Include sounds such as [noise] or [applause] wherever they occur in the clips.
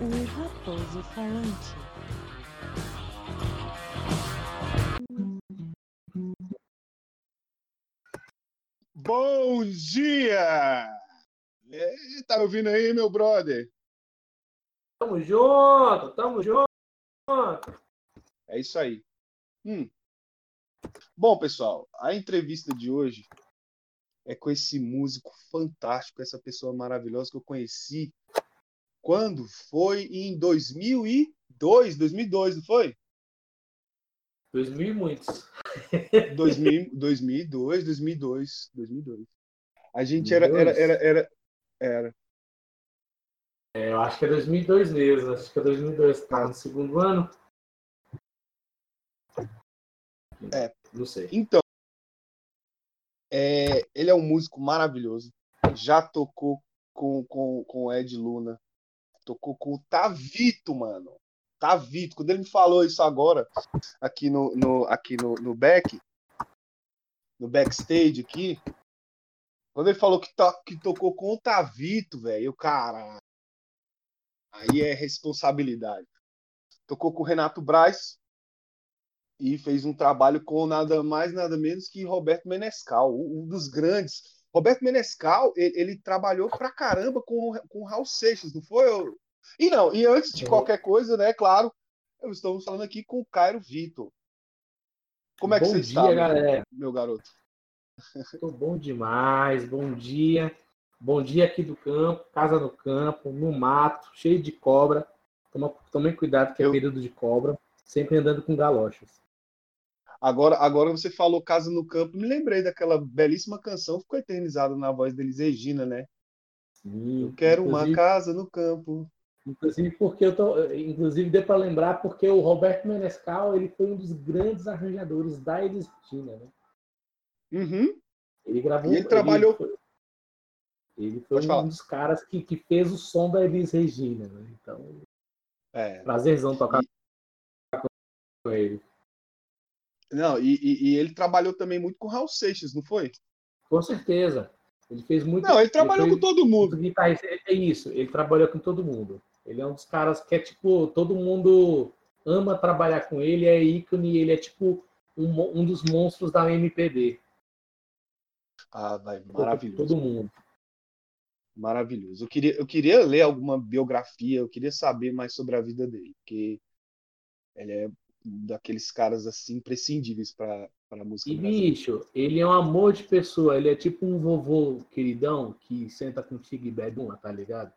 o Raposo Falante. Bom dia! É, tá ouvindo aí, meu brother? Tamo junto, tamo junto. É isso aí. Hum. Bom, pessoal, a entrevista de hoje é com esse músico fantástico, essa pessoa maravilhosa que eu conheci quando foi em 2002, 2002, não foi? 2000 e muitos. 2000, 2002, 2002, 2002. A gente era, era, era, era, era. É, eu acho que é 2002 mesmo. Acho que é 2002. Tá no segundo ano. É. Não sei. Então, é, ele é um músico maravilhoso. Já tocou com, com, com o Ed Luna. Tocou com o Tavito, mano. Tavito. Quando ele me falou isso agora, aqui no, no, aqui no, no back, no backstage aqui, quando ele falou que, to, que tocou com o Tavito, velho, cara, aí é responsabilidade. Tocou com o Renato Braz e fez um trabalho com nada mais, nada menos que Roberto Menescal, um dos grandes. Roberto Menescal, ele, ele trabalhou pra caramba com, com o Raul Seixas, não foi? E não, e antes de qualquer coisa, né, claro, estamos falando aqui com o Cairo Vitor. Como é que bom você dia, está, galera. meu garoto? Tô bom demais. Bom dia. Bom dia aqui do campo, casa no campo, no mato, cheio de cobra. Toma, tomem cuidado que é Eu- período de cobra. Sempre andando com galochas. Agora, agora você falou Casa no Campo, me lembrei daquela belíssima canção que ficou eternizada na voz deles Regina, né? Sim, Eu quero uma inclusive- casa no campo. Inclusive porque eu tô, inclusive deu para lembrar porque o Roberto Menescal ele foi um dos grandes arranjadores da Elis Regina, né? Uhum. Ele gravou. E ele trabalhou- foi, ele foi um falar. dos caras que, que fez o som da Elis Regina, né? Então, É. prazerzão tocar com ele. Não, e, e- e ele trabalhou também muito com Raul Seixas, não foi? Com certeza. Ele fez muito. Não, ele trabalhou foi com todo mundo. É isso, ele trabalhou com todo mundo. Ele é um dos caras que é tipo, todo mundo ama trabalhar com ele, é ícone, ele é tipo um, um dos monstros da MPB. Ah, vai, maravilhoso. Todo mundo. Maravilhoso. Eu queria, eu queria ler alguma biografia, eu queria saber mais sobre a vida dele, porque ele é daqueles caras assim imprescindíveis para a música E brasileira. bicho, ele é um amor de pessoa, ele é tipo um vovô queridão que senta contigo e bebe uma, tá ligado?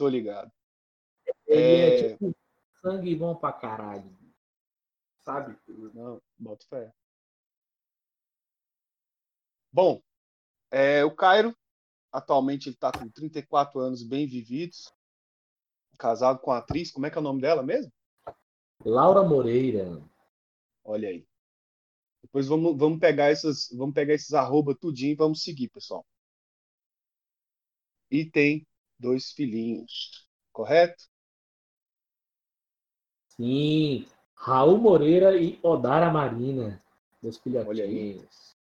Tô ligado. Ele é, É. tipo sangue bom pra caralho. Sabe? Não, boto fé. Bom, é, o Cairo, atualmente ele está com 34 anos bem vividos, casado com a atriz, como é que é o nome dela mesmo? Laura Moreira. Olha aí. Depois vamos, vamos pegar essas, vamos pegar esses arroba tudinho e vamos seguir, pessoal. E tem dois filhinhos, correto? Sim, Raul Moreira e Odara Marina, aí. filhotinhos.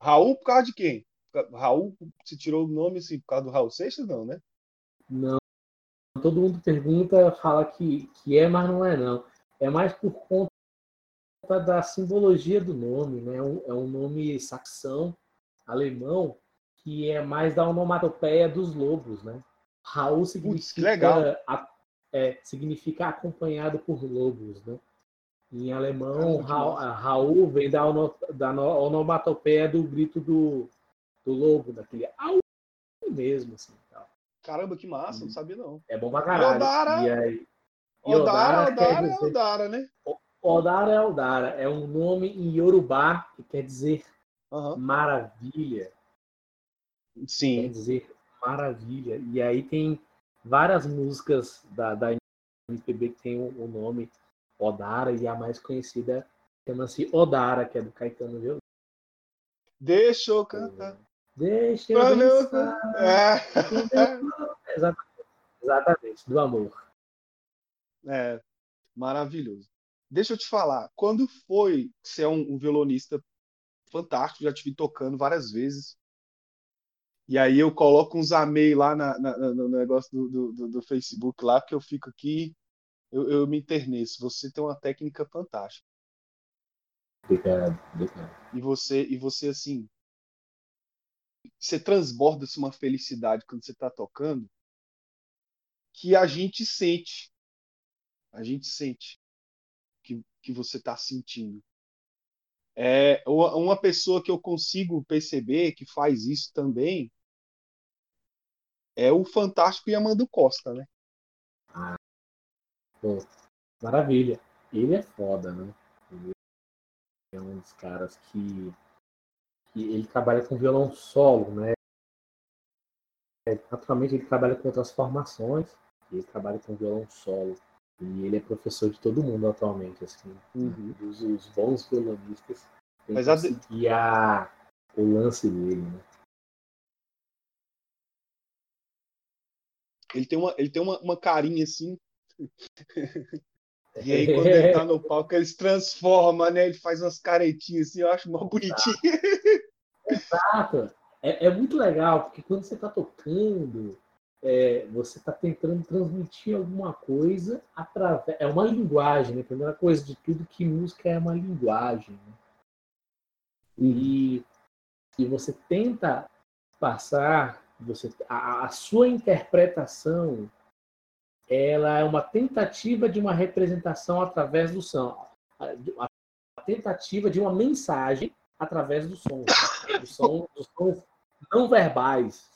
Raul por causa de quem? Raul, se tirou o nome assim por causa do Raul Seixas, não, né? Não, todo mundo pergunta, fala que, que é, mas não é não. É mais por conta da simbologia do nome, né? É um- É um nome saxão, alemão, que é mais da onomatopeia dos lobos, né? Raul significa, legal. a- é, significa acompanhado por lobos, né? Em alemão, que Raul. Raul vem da, ono- da no- onomatopeia do grito do, do lobo, daquele au mesmo, assim. tal. Caramba, que massa, Uhum. não sabia não. É bom pra caralho. Odara! E aí, e Odara, Odara quer Odara é dizer- Odara, né? Odara é Odara, é um nome em Yorubá que quer dizer Aham. maravilha. Quer Sim. dizer maravilha. E aí tem várias músicas da, da MPB que tem o, nome Odara e a mais conhecida chama-se Odara, que é do Caetano Veloso. Deixa eu cantar. Deixa eu dançar. É. [laughs] Exatamente, exatamente, do amor. É, maravilhoso. Deixa eu te falar, quando foi você é um, um violonista fantástico, já te vi tocando várias vezes. E aí eu coloco uns amei lá na, na, no negócio do, do, do, Facebook lá, que eu fico aqui, eu, eu me interneço. Você tem uma técnica fantástica. Obrigado, obrigado. E você, e você assim, você transborda -se uma felicidade quando você está tocando que a gente sente. A gente sente que, que você está sentindo. É uma pessoa que eu consigo perceber que faz isso também é o fantástico Yamando Costa, né? Ah, pô, maravilha. Ele é foda, né? Ele é um dos caras que, que ele trabalha com violão solo, né? Naturalmente ele trabalha com outras formações, ele trabalha com violão solo. E ele é professor de todo mundo atualmente, assim. Uhum. Os, os, bons violonistas têm Mas que a... o lance dele, né? Ele tem uma, ele tem uma, uma carinha assim. [laughs] e aí, quando ele tá no palco, ele se transforma, né? Ele faz umas caretinhas assim, eu acho mó bonitinho. [laughs] Exato. É, é muito legal, porque quando você tá tocando, é, você está tentando transmitir alguma coisa através. É uma linguagem, né? Primeira coisa de tudo que música é uma linguagem. Né? E, e você tenta passar, você, a, a sua interpretação ela é uma tentativa de uma representação através do som. A, a tentativa de uma mensagem através do som. Né? Do som dos sons não verbais,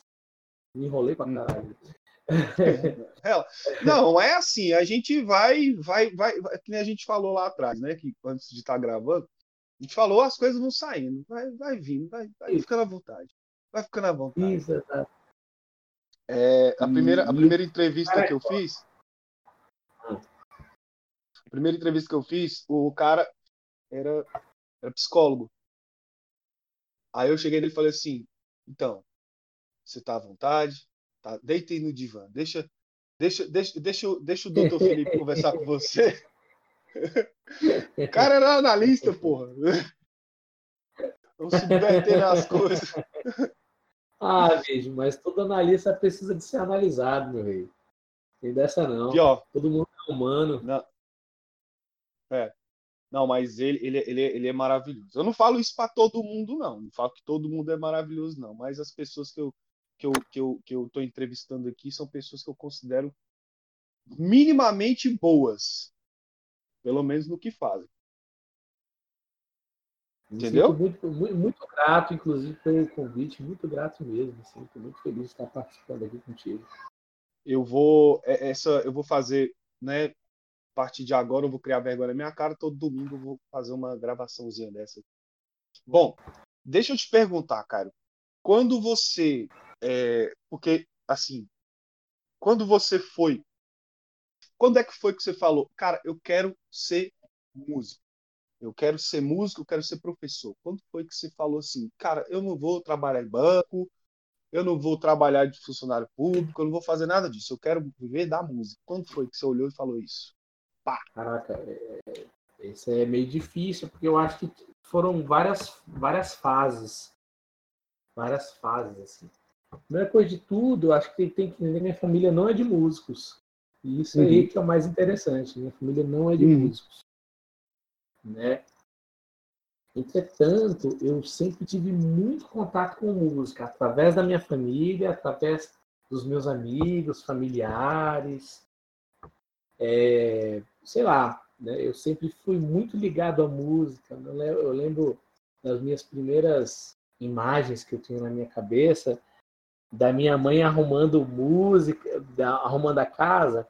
me enrolei pra hum. caralho. [laughs] Não, é assim, a gente vai, vai, vai, vai, que nem a gente falou lá atrás, né? Que antes de estar tá gravando, a gente falou, as coisas vão saindo, vai, vai vindo, vai, vai ficando à vontade. Vai ficando à vontade. Isso, tá. é, a, primeira, a primeira entrevista que eu fiz. A primeira entrevista que eu fiz, o cara era, era psicólogo. Aí eu cheguei nele e falei assim, então, você está à vontade, tá? Deita aí no divã. Deixa, deixa, deixa, deixa, deixa o doutor Felipe conversar com você. O cara era analista, porra. Vamos subverter as coisas. Ah, bicho, mas todo analista precisa de ser analisado, meu rei. Tem dessa não. Pior. Todo mundo é humano. Não. É. Não, mas ele, ele, ele, ele é maravilhoso. Eu não falo isso para todo mundo, não. Não falo que todo mundo é maravilhoso, não. Mas as pessoas que eu, que eu, que eu, que eu tô entrevistando aqui são pessoas que eu considero minimamente boas. Pelo menos no que fazem. Entendeu? Muito, muito, muito, grato, inclusive, pelo convite. Muito grato mesmo. Assim, muito feliz de estar participando aqui contigo. Eu vou, é, essa, eu vou fazer, né? A partir de agora eu vou criar vergonha na minha cara. Todo domingo eu vou fazer uma gravaçãozinha dessa. Bom, deixa eu te perguntar, cara. Quando você. É, porque, assim, quando você foi. Quando é que foi que você falou, cara, eu quero ser músico? Eu quero ser músico, eu quero ser professor. Quando foi que você falou assim, cara, eu não vou trabalhar em banco, eu não vou trabalhar de funcionário público, eu não vou fazer nada disso, eu quero viver da música. Quando foi que você olhou e falou isso? Pá. Caraca, é, é, é meio difícil, porque eu acho que foram várias, várias fases. Várias fases, assim. Primeira coisa de tudo, acho que tem que entender minha família não é de músicos. E isso uhum. aí que é o mais interessante. Minha família não é de uhum. músicos. Né? Entretanto, eu sempre tive muito contato com música, através da minha família, através dos meus amigos, familiares. É, sei lá, né? eu sempre fui muito ligado à música. Eu lembro das minhas primeiras imagens que eu tenho na minha cabeça da minha mãe arrumando música, arrumando a casa,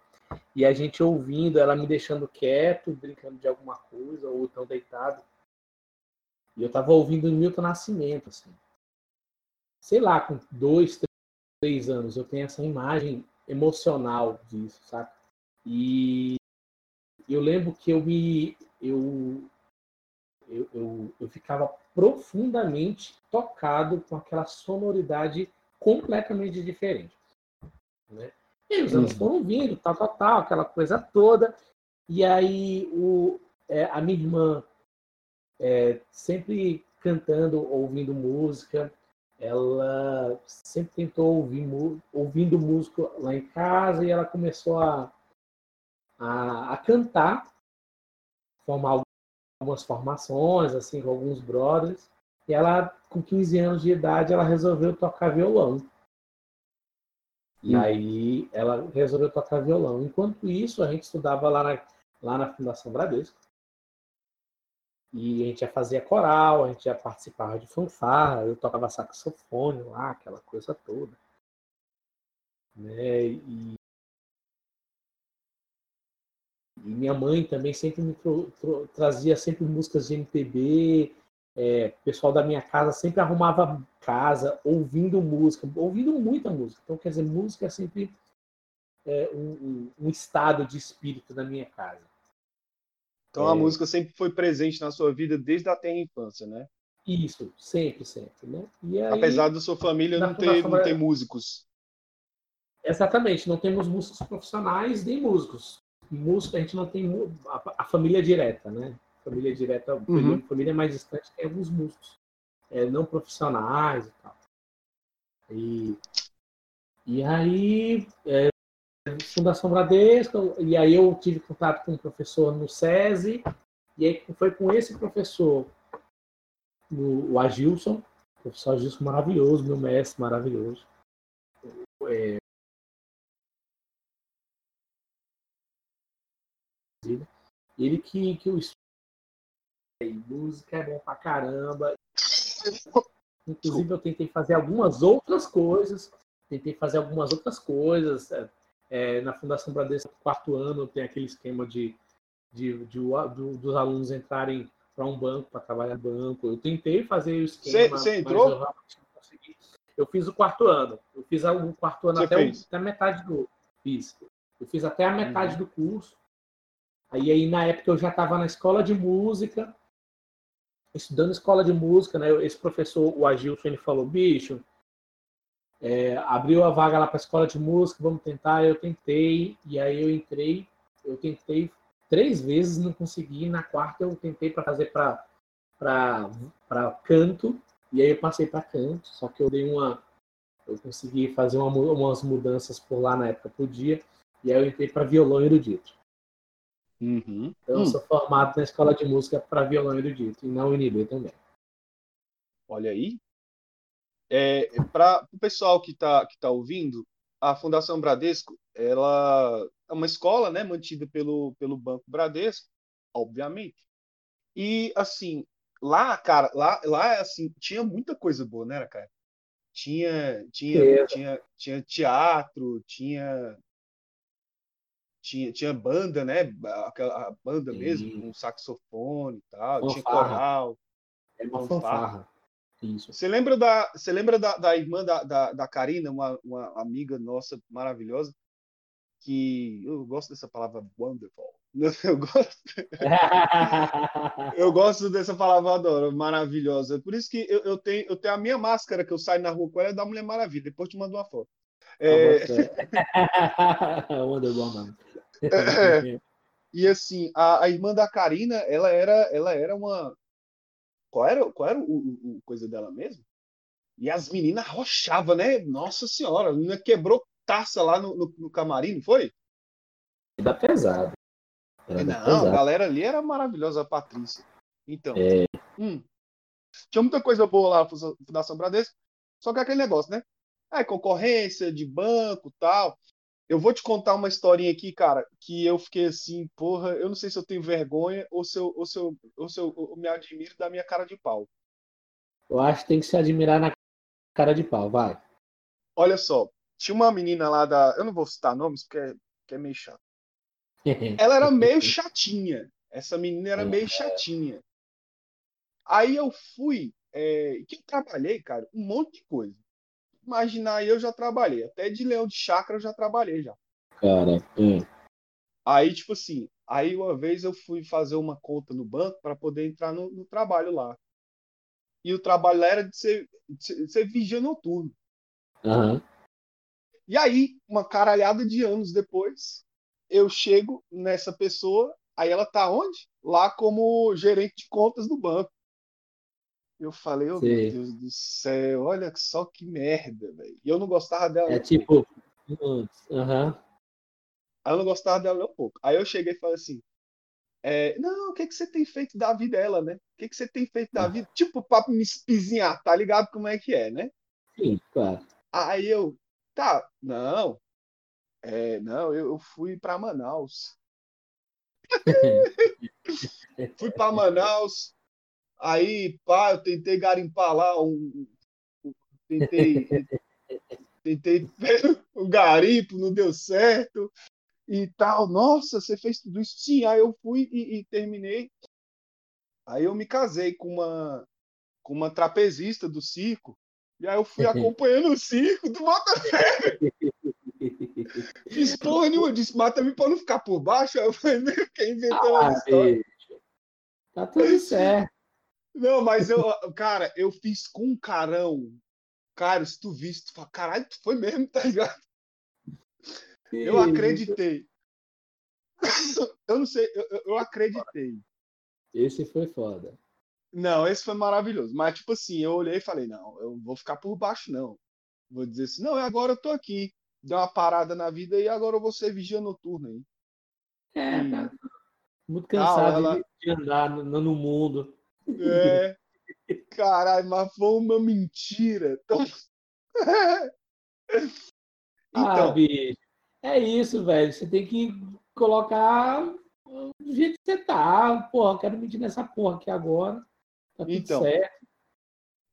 e a gente ouvindo, ela me deixando quieto, brincando de alguma coisa, ou tão deitado. E eu tava ouvindo Milton Nascimento, assim. Sei lá, com dois, três anos, eu tenho essa imagem emocional disso, sabe? E eu lembro que eu me. Eu, eu, eu, eu ficava profundamente tocado com aquela sonoridade completamente diferente. Né? E os anos uhum. foram vindo, tal, tal, tal, aquela coisa toda. E aí o, é, a minha irmã é, sempre cantando, ouvindo música. ela sempre tentou ouvir ouvindo música lá em casa e ela começou a, a, a cantar, formar algumas formações, assim, com alguns brothers. E ela, com 15 anos de idade, ela resolveu tocar violão. E hum. aí ela resolveu tocar violão. Enquanto isso, a gente estudava lá na, lá na Fundação Bradesco. E a gente já fazia coral, a gente já participava de fanfarra, eu tocava saxofone lá, aquela coisa toda. Né? E, e minha mãe também sempre me trazia sempre músicas de MPB. É, o pessoal da minha casa sempre arrumava casa ouvindo música, ouvindo muita música. Então, quer dizer, música é sempre é, um, um, estado de espírito na minha casa. Então, é... a música sempre foi presente na sua vida desde a tenra infância, né? Isso, sempre, sempre. Né? Aí, Apesar da sua família não ter, não ter músicos. Exatamente, não temos músicos profissionais nem músicos. Música, a gente não tem a, a família direta, né? Família direta, uhum. família mais distante tem alguns músicos é, não profissionais e tal. E, e aí, é, Fundação Bradesco, e aí eu tive contato com um professor no SESI, e aí foi com esse professor, o, o Agilson, o professor Agilson maravilhoso, meu mestre maravilhoso. É, ele que, que o música é bom pra caramba. Inclusive, eu tentei fazer algumas outras coisas. Tentei fazer algumas outras coisas. É, é na Fundação Bradesco, quarto ano, tem aquele esquema de, de, de, de dos alunos entrarem para um banco, para trabalhar no banco. Eu tentei fazer o esquema. Você entrou? Eu, eu, fiz o quarto ano. Eu fiz o quarto ano até, o, até, a metade do. Fiz. Eu fiz até a metade uhum. do curso. Aí, aí, na época, eu já estava na escola de música estudando escola de música, né? Esse professor, o Agilson, ele falou, bicho, é, abriu a vaga lá para escola de música, vamos tentar. Eu tentei, e aí eu entrei, eu tentei três vezes, não consegui. Na quarta eu tentei para fazer para canto, e aí eu passei para canto, só que eu dei uma. Eu consegui fazer uma, umas mudanças por lá na época, podia, e aí eu entrei para violão erudito. Uhum. Eu hum. sou formado na escola de música para violão erudito e na UNB também. Olha aí. É, para o pessoal que está que tá ouvindo, a Fundação Bradesco ela é uma escola né, mantida pelo, pelo Banco Bradesco, obviamente. E assim, lá, cara, lá, lá assim, tinha muita coisa boa, né, cara? Tinha, tinha, tinha, tinha teatro, tinha tinha, tinha banda, né? Aquela banda Sim. mesmo, com um saxofone e tal, fanfarra. tinha coral. É uma fanfarra. Isso. Você lembra da, você lembra da, da irmã da, da, da Karina, uma, uma amiga nossa maravilhosa, que eu gosto dessa palavra wonderful. [laughs] Eu gosto. eu gosto dessa palavra, adoro, maravilhosa. Por isso que eu, eu, tenho, eu tenho a minha máscara que eu saio na rua com ela é da Mulher Maravilha. Depois te mando uma foto. É... [laughs] Wonder Woman. É, e assim, a, a, irmã da Karina, ela era, ela era uma. Qual era, qual era o, o, o coisa dela mesmo? E as meninas arrochavam, né? Nossa senhora, a menina quebrou taça lá no, no, no camarim, não foi? Da pesada. Era não, pesado. a galera ali era maravilhosa, a Patrícia. Então, é... hum, tinha muita coisa boa lá na Fundação Bradesco, só que aquele negócio, né? É, concorrência de banco tal. Eu vou te contar uma historinha aqui, cara, que eu fiquei assim, porra, eu não sei se eu tenho vergonha ou se eu, ou se eu, ou se eu, eu me admiro da minha cara de pau. Eu acho que tem que se admirar na cara de pau, vai. Olha só, tinha uma menina lá da. Eu não vou citar nomes porque é, porque é meio chato. [laughs] Ela era meio chatinha. Essa menina era meio chatinha. Aí eu fui. É, que eu trabalhei, cara, um monte de coisa imaginar eu já trabalhei. Até de leão de chácara eu já trabalhei já. Cara, hum. Aí, tipo assim, aí uma vez eu fui fazer uma conta no banco para poder entrar no, no, trabalho lá. E o trabalho lá era de ser, de ser vigia noturno. Uhum. E aí, uma caralhada de anos depois, eu chego nessa pessoa, aí ela tá onde? Lá como gerente de contas do banco. Eu falei, oh, meu Deus do céu, olha só que merda, velho. E eu não gostava dela. É tipo. hum, Aham. Aí eu não gostava dela nem um pouco. Aí eu cheguei e falei assim: é, Não, o que, que você tem feito da vida dela, né? O que, que você tem feito da vida? Tipo, pra me espizinhar, tá ligado como é que é, né? Sim, claro. Aí eu, tá, não. É, não, eu, eu fui pra Manaus. [laughs] Fui pra Manaus. Aí, pá, eu tentei garimpar lá um. Tentei. Tentei [laughs] o garimpo, não deu certo e tal. Nossa, você fez tudo isso? Sim, aí eu fui e, e terminei. Aí eu me casei com uma com uma trapezista do circo. E aí eu fui [laughs] acompanhando o circo do Botafogo. [laughs] Fiz porra nenhuma, disse, mata-me pra não ficar por baixo. Aí eu falei, "Meu, fiquei inventando Ah, as histórias. bicho. Tá tudo certo. Não, mas eu, cara, eu fiz com um carão. Cara, se tu visse, tu fala, caralho, tu foi mesmo, tá ligado? Eu acreditei. [laughs] Eu não sei, eu, eu- acreditei. Esse foi foda. Não, esse foi maravilhoso. Mas, tipo assim, eu olhei e falei, não, eu vou ficar por baixo, não. Vou dizer assim, não, agora eu tô aqui. Deu uma parada na vida e agora eu vou ser vigia noturno aí. É, tá muito cansado Ah, ela- de, de andar no, no mundo. É. Caralho, mas foi uma mentira. Então... [laughs] Ah, então, bicho. É isso, velho. Você tem que colocar do jeito que você tá. Porra, eu quero mentir nessa porra aqui agora. Tá tudo Então. certo.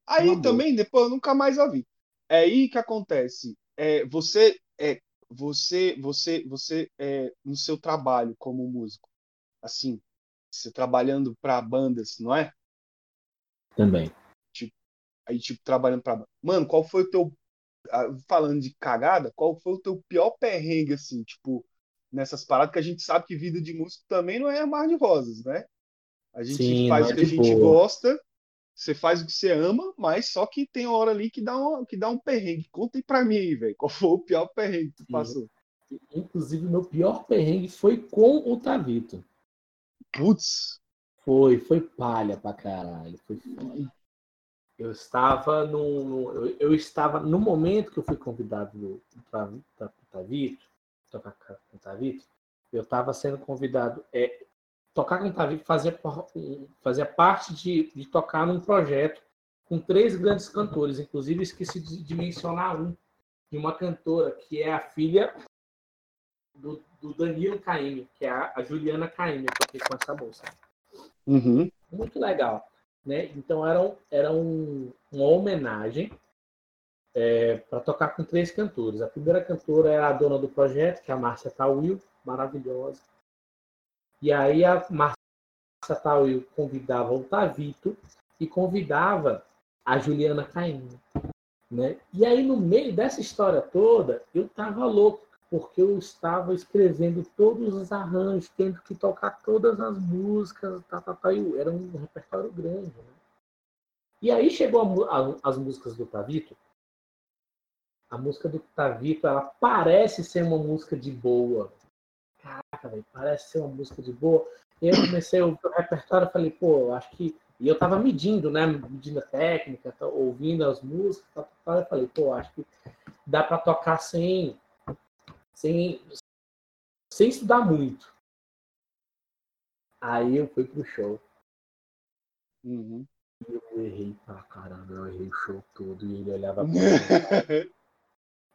Aí Uma boa. também, depois eu nunca mais a vi. É aí que acontece. É, você é você você você é, no seu trabalho como músico, assim, você trabalhando para bandas, não é? Também. Aí tipo trabalhando para Mano, qual foi o teu ah, falando de cagada, qual foi o teu pior perrengue assim, tipo, nessas paradas que a gente sabe que vida de músico também não é mar de rosas, né? A gente Sim, faz o é que a gente gosta, você faz o que você ama, mas só que tem hora ali que dá um, que dá um perrengue. Conta aí pra mim aí, velho. Qual foi o pior perrengue que tu Sim. passou? Inclusive, meu pior perrengue foi com o Tavito. Putz, Foi, foi palha pra caralho. Foi foda. Eu estava no, eu, eu estava no momento que eu fui convidado pro Tavito, tocar com Tavito, eu estava sendo convidado é tocar com Tavito um- fazia parte de, de tocar num projeto com três grandes cantores, inclusive esqueci de, de mencionar um de uma cantora que é a filha do, do Danilo Caymmi, que é a, a Juliana Caymmi, eu toquei com essa moça Uhum. muito legal. Né? Então era, um- era um- uma homenagem para tocar com três cantores. A primeira cantora era a dona do projeto, que é a Márcia Tawil, maravilhosa. E aí a Márcia Tawil convidava o Tavito e convidava a Juliana Caim. Né? E aí, no meio dessa história toda, eu tava louco, porque eu estava escrevendo todos os arranjos, tendo que tocar todas as músicas, tá, tá, tá, e era um repertório grande. Né? E aí chegou a a- as músicas do Tavito. A música do Tavito, ela parece ser uma música de boa. Caraca, velho, parece ser uma música de boa. E eu comecei o repertório falei, pô, eu acho que. E eu tava medindo, né? Medindo a técnica, tá, ouvindo as músicas, tá, tá, tá, eu falei, pô, acho que dá para tocar sem, sem, sem estudar muito. Aí eu fui pro show. Uhum. Eu errei pra caramba, eu errei o show todo. E ele olhava pra mim, [laughs]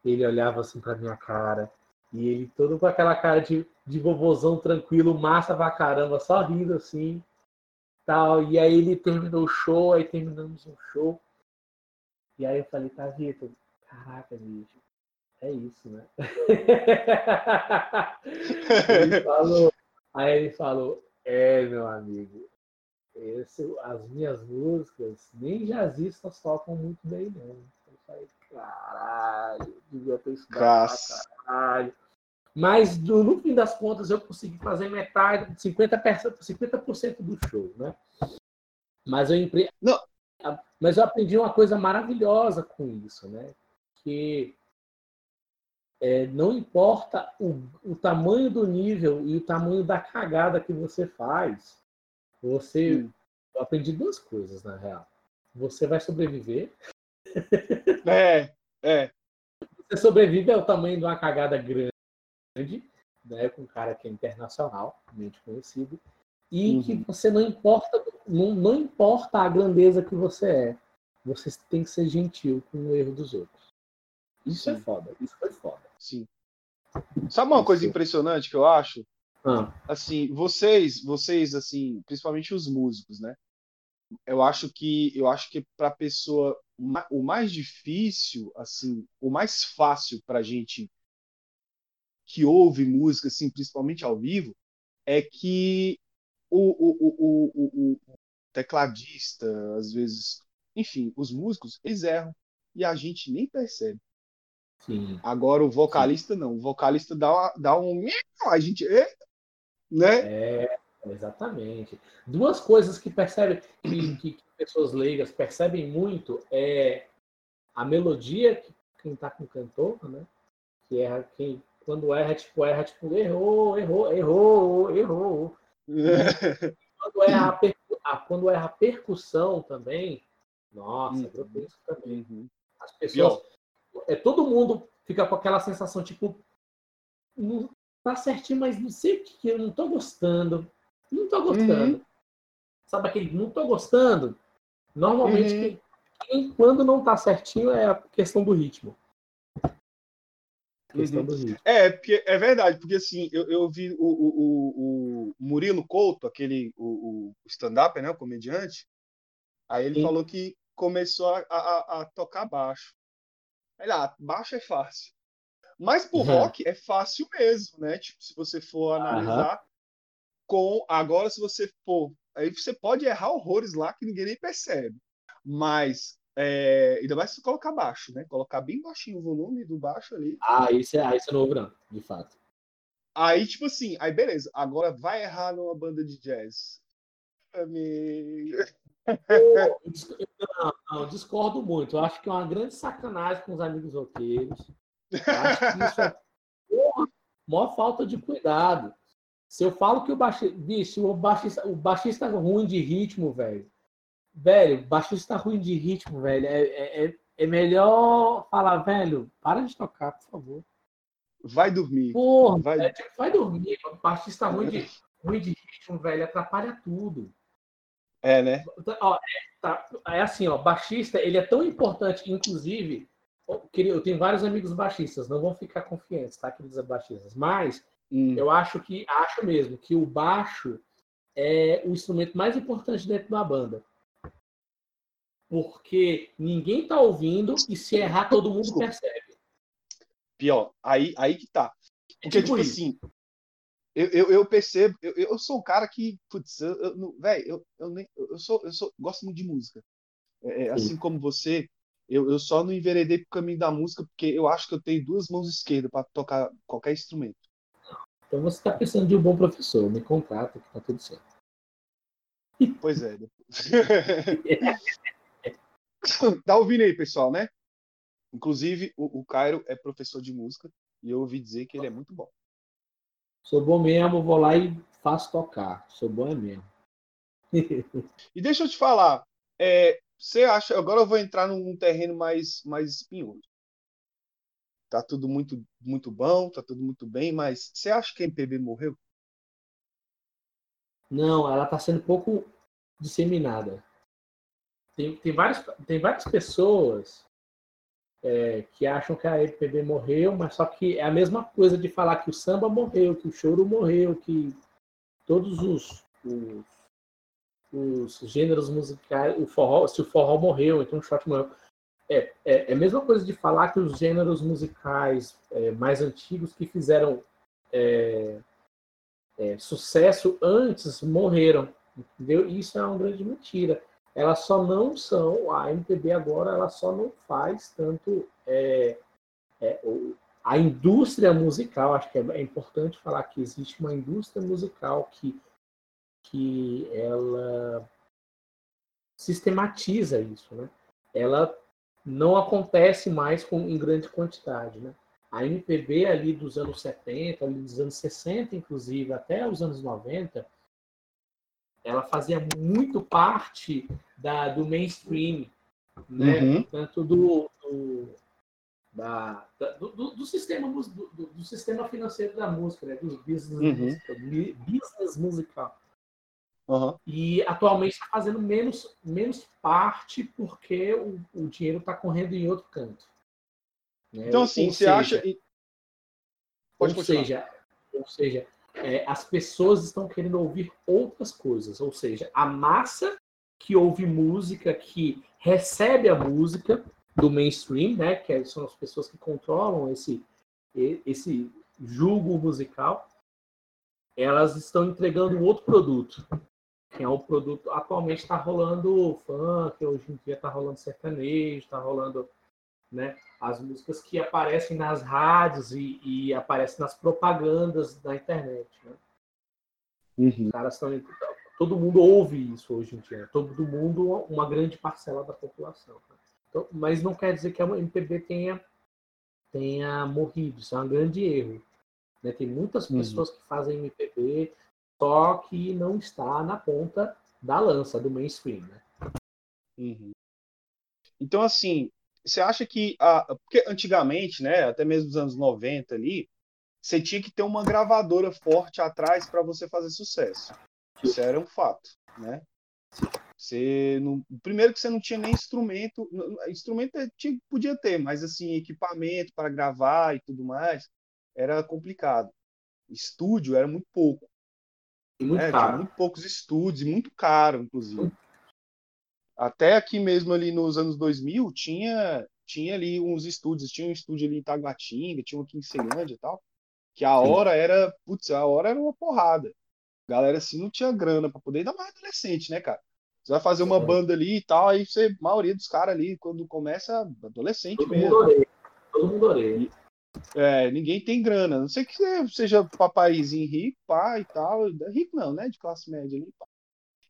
ele olhava assim pra minha cara. E ele todo com aquela cara de, de vovozão tranquilo, massa pra caramba, só rindo assim. Tal. E aí ele terminou o show, aí terminamos um show. E aí eu falei, tá, Vitor, caraca, bicho, é isso, né? [laughs] ele falou, aí ele falou, é, meu amigo, esse, as minhas músicas, nem jazzistas tocam muito bem, não. Eu falei, caralho, devia ter estudado pra caralho. Mas do- no fim das contas eu consegui fazer metade, 50%, 50% do show, né? Mas eu, empre... Não. Mas eu aprendi uma coisa maravilhosa com isso, né? Que é, não importa o, o tamanho do nível e o tamanho da cagada que você faz, você. Hum. Eu aprendi duas coisas, na real. você vai sobreviver. [laughs] É, é. Você sobrevive ao tamanho de uma cagada grande, né, com um cara que é internacionalmente conhecido, e Uhum. que você não importa, não, não importa a grandeza que você é, você tem que ser gentil com o erro dos outros. Isso é Sim. foda, isso foi foda. Sim. Sabe uma coisa impressionante que eu acho? Ah, Assim, vocês, vocês assim, principalmente os músicos, né? Eu acho que eu acho que para pessoa o mais difícil, assim, o mais fácil para gente que ouve música, assim, principalmente ao vivo, é que o, o, o, o, o- o tecladista, às vezes, enfim, os músicos, eles erram e a gente nem percebe. Sim. Agora o vocalista não, o vocalista dá, uma- dá um a gente, né? É, exatamente. Duas coisas que percebem, que, que- pessoas leigas percebem muito é a melodia que quem tá com o cantor, né? Que erra, quem, quando erra, tipo, erra, tipo, errou, errou, errou, errou. [laughs] Quando erra a- quando erra a percussão também, nossa, Uhum. grotesco também. Uhum. As pessoas, é, todo mundo fica com aquela sensação, tipo, não tá certinho, mas não sei o que, que eu não tô gostando. Não tô gostando. Sabe aquele não tô gostando? Normalmente, Uhum. quem- quem, quando não tá certinho é a questão do ritmo. Questão Uhum. do ritmo. É, porque, é verdade, porque assim, eu, eu vi o, o, o, o Murilo Couto, aquele, o, o stand-up, né, o comediante, aí ele Sim. falou que começou a, a, a tocar baixo. Aí lá, baixo é fácil. Mas pro Uhum. rock é fácil mesmo, né? Tipo, se você for analisar com. Agora, se você for. Aí você pode errar horrores lá que ninguém nem percebe. Mas. É, ainda mais se colocar baixo, né? Colocar bem baixinho o volume do baixo ali. Ah, isso é, ah, isso é novo, não, de fato. Aí, tipo assim, aí beleza. Agora vai errar numa banda de jazz. Amigo. Não, não, discordo muito. Eu acho que é uma grande sacanagem com os amigos roqueiros. Eu acho que isso é [laughs] maior falta de cuidado. Se eu falo que o baixista, bicho, o baixista, o baixista ruim de ritmo, velho. Velho, baixista ruim de ritmo, velho. É, é, é- é melhor falar, velho, para de tocar, por favor. Vai dormir. Porra, Vai- é, tipo, vai dormir. Baixista ruim de, ruim de ritmo, velho, atrapalha tudo. É, né? Ó, é, tá, é assim, ó, baixista, ele é tão importante, inclusive, eu tenho vários amigos baixistas, não vão ficar confiantes, tá, queridos baixistas, mas Hum, eu acho que, acho mesmo, que o baixo é o instrumento mais importante dentro da banda. Porque ninguém tá ouvindo e se errar todo mundo percebe. pior. Aí, aí que tá. Porque, tipo tipo assim, eu, eu, eu percebo, eu, eu sou um cara que, putz, eu, eu, velho, eu, eu, nem, eu, sou, eu sou, gosto muito de música. É, é, assim como você, eu, eu só não enveredei pro caminho da música porque eu acho que eu tenho duas mãos esquerdas para tocar qualquer instrumento. Então você tá precisando de um bom professor, me contrata que tá tudo certo. Pois é. [laughs] tá ouvindo aí, pessoal, né? Inclusive, o, o Cairo é professor de música e eu ouvi dizer que ele é muito bom. Sou bom mesmo, vou lá e faço tocar. Sou bom é mesmo. [laughs] E deixa eu te falar, é, você acha. Agora eu vou entrar num terreno mais, mais espinhoso. Tá tudo muito, muito bom, tá tudo muito bem, mas você acha que a MPB morreu? Não, ela está sendo pouco disseminada. Tem, tem, várias, tem várias pessoas é, que acham que a MPB morreu, mas só que é a mesma coisa de falar que o samba morreu, que o choro morreu, que todos os, os, os gêneros musicais, o forró, se o forró morreu, então o shot morreu. É, é, é a mesma coisa de falar que os gêneros musicais é, mais antigos que fizeram é, é, sucesso antes morreram, entendeu? Isso é uma grande mentira. Elas só não são, a MPB agora, ela só não faz tanto é, é, a indústria musical, acho que é, é importante falar que existe uma indústria musical que, que ela sistematiza isso, né? Ela não acontece mais com, em grande quantidade, né? A MPB ali dos anos 70, ali dos anos 60, inclusive, até os anos 90, ela fazia muito parte da, do mainstream, né? Uhum. Tanto do, do, da, da- do, do- do sistema, do, sistema financeiro da música, né? Dos business, Uhum. business musical. Aham. E atualmente está fazendo menos, menos parte porque o, o dinheiro está correndo em outro canto. né? Então, assim, Ou você seja, acha. Pode ou continuar. seja, ou seja é, as pessoas estão querendo ouvir outras coisas. Ou seja, a massa que ouve música, que recebe a música do mainstream, né, que são as pessoas que controlam esse, esse julgo musical, elas estão entregando outro produto. Que é um produto. Atualmente está rolando funk, hoje em dia está rolando sertanejo, está rolando né, as músicas que aparecem nas rádios e, e aparecem nas propagandas da internet. Né? Uhum. Os caras estão. Todo mundo ouve isso hoje em dia. Todo mundo, uma grande parcela da população. né? Então, mas não quer dizer que a MPB tenha, tenha morrido. Isso é um grande erro. né? Tem muitas Uhum. pessoas que fazem MPB, só que não está na ponta da lança do mainstream. Né? Uhum. Então, assim, você acha que. A... Porque antigamente, né, até mesmo nos anos 90 ali, você tinha que ter uma gravadora forte atrás para você fazer sucesso. Isso era um fato, né? Você não... Primeiro que você não tinha nem instrumento. Instrumento tinha, podia ter, mas assim, equipamento para gravar e tudo mais, era complicado. Estúdio era muito pouco. E muito É, tinha caro. muito poucos estúdios, muito caro, inclusive. Até aqui mesmo ali nos anos 2000, tinha, tinha ali uns estúdios, tinha um estúdio ali em Taguatinga, tinha um aqui em Ceilândia e tal, que a hora era, putz, a hora era uma porrada. Galera assim não tinha grana para poder, ainda mais adolescente, né, cara? Você vai fazer uma Sim. banda ali e tal, aí você, a maioria dos caras ali, quando começa, adolescente Todo mesmo. mundo oreia. Todo mundo oreia. É, ninguém tem grana. A Não sei que você seja papaizinho rico, pai e tal. Rico não, né? De classe média ali. pá.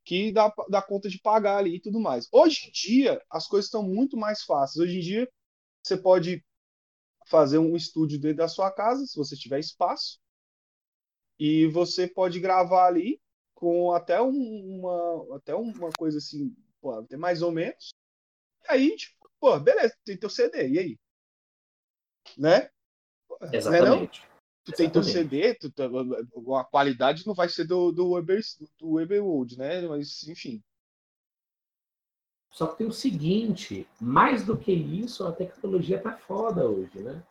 Que dá, dá conta de pagar ali e tudo mais. Hoje em dia, as coisas estão muito mais fáceis. Hoje em dia, você pode fazer um estúdio dentro da sua casa, se você tiver espaço. E você pode gravar ali com até um- uma, até uma coisa assim, pô, até mais ou menos. E aí, tipo, pô, beleza, tem teu CD, e aí? Né? Não é não? Tu tem teu. CD, tu, tá- a qualidade não vai ser do, do, Weber, do Weberwood, né? Mas, enfim. Só que tem o seguinte, mais do que isso, a tecnologia tá foda hoje, né?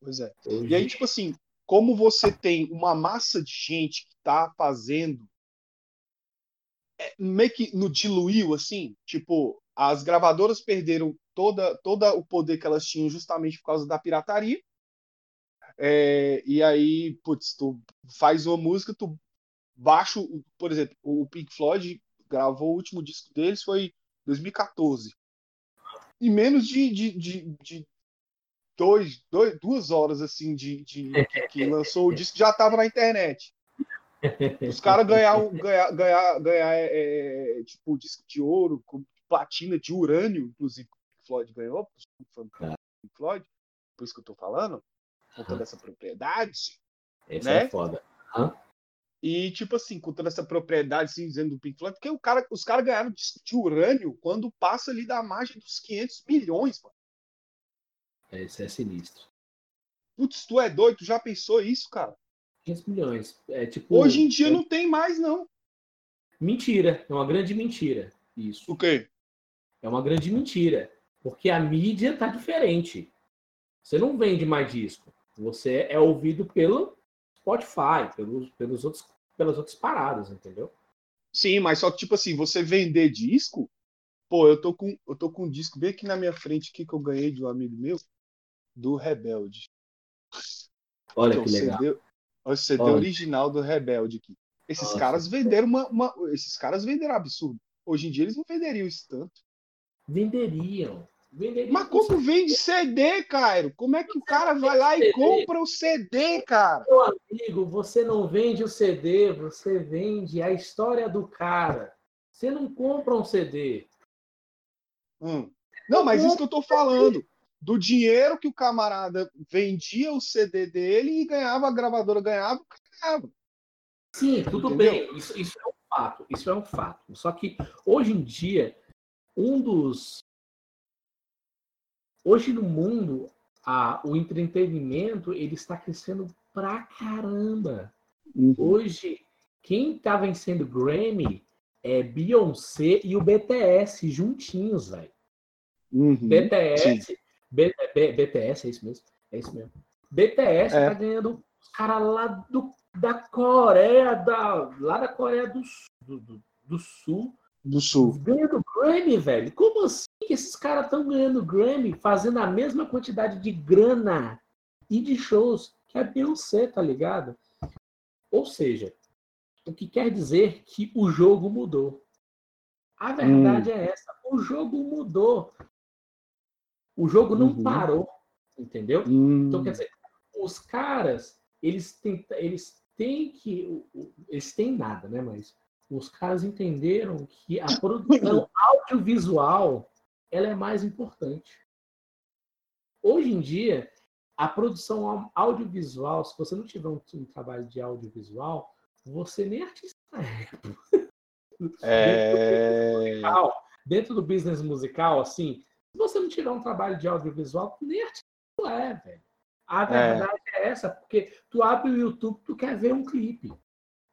Pois é. Hoje, E aí, tipo assim, como você tem uma massa de gente que tá fazendo. é, meio que no diluiu, assim, tipo, as gravadoras perderam toda, toda o poder que elas tinham justamente por causa da pirataria. É, e aí, putz, tu faz uma música, tu baixa, por exemplo, o Pink Floyd gravou o último disco deles foi 2014. Em menos de, de, de, de dois, dois, duas horas assim de, de que, lançou o disco já estava na internet. Os caras ganharam ganhar, ganhar, ganhar é, é, tipo disco de ouro, platina de urânio, inclusive o Pink Floyd ganhou, Pink Floyd, por isso que eu tô falando, com toda essa propriedade. essa né? é foda. E, tipo assim, com toda essa propriedade, assim, dizendo do Pink Floyd, porque o cara, os caras ganharam de, de urânio quando passa ali da margem dos 500 milhões, mano. Esse é sinistro. Putz, tu é doido, tu já pensou isso, cara? 500 milhões. É tipo. Hoje em dia é não tem mais, não. Mentira. É uma grande mentira. Isso. O quê? É uma grande mentira. Porque a mídia tá diferente. Você não vende mais disco. Você é ouvido pelo Spotify, pelos, pelos outros, pelas outras paradas, entendeu? Sim, mas só que, tipo assim, você vender disco, pô, eu tô com, eu tô com um disco bem aqui na minha frente aqui que eu ganhei de um amigo meu, do Rebelde. Olha Que é que legal. CD, o CD Olha. original do Rebelde aqui. Esses Nossa. caras venderam uma, uma- Esses caras venderam absurdo. Hoje em dia eles não venderiam isso tanto. Venderiam. Venderiam. Mas como vende CD, Cairo? Como é que o cara vai lá e CD. compra o CD, cara? Meu amigo, você não vende o CD, você vende a história do cara. Você não compra um CD. Hum. Não, mas isso que eu tô falando. Do dinheiro que o camarada vendia o CD dele e ganhava, a gravadora ganhava, o cara ganhava. Sim, tudo Entendeu? bem. Isso, isso é um fato, isso é um fato. Só que hoje em dia, um dos. Hoje no mundo, a, o entretenimento ele está crescendo pra caramba. Uhum. Hoje, quem está vencendo Grammy é Beyoncé e o BTS juntinhos, velho. Uhum. BTS, B- B- BTS, é isso mesmo? É isso mesmo. BTS É. tá ganhando os caras lá do, da Coreia, da, lá da Coreia do, Sul- do, do, do Sul, Do Sul. ganhando Grammy, velho. Como assim que esses caras estão ganhando Grammy, fazendo a mesma quantidade de grana e de shows que a Beyoncé, tá ligado? Ou seja, o que quer dizer que o jogo mudou. A verdade é essa, o jogo mudou. O jogo não Uhum. parou, entendeu? Hum. Então, quer dizer, os caras, eles têm, eles têm que. Eles têm nada, né? Mas os caras entenderam que a [laughs] produção audiovisual ela é mais importante. Hoje em dia, a produção au- audiovisual, se você não tiver um, um trabalho de audiovisual, você nem artista é. É... musical, dentro do business musical, assim, se você não tiver um trabalho de audiovisual, nem artista é, velho. A verdade é. essa, porque tu abre o YouTube, tu quer ver um clipe.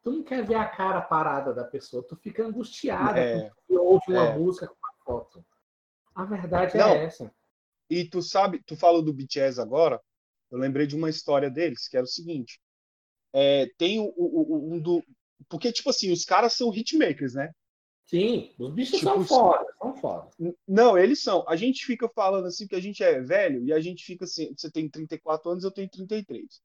Tu não quer ver a cara parada da pessoa, tu fica angustiada É. quando ouve uma É. música com uma foto. A verdade Não. é essa. E tu sabe, tu falou do BTS agora, eu lembrei de uma história deles, que era o seguinte. É, tem o, o- o- um do. Porque, tipo assim, os caras são hitmakers, né? Sim, os bichos Tipo, são foda, são foda. Não, eles são. A gente fica falando assim que a gente é velho e a gente fica assim. Você tem 34 anos, eu tenho 33.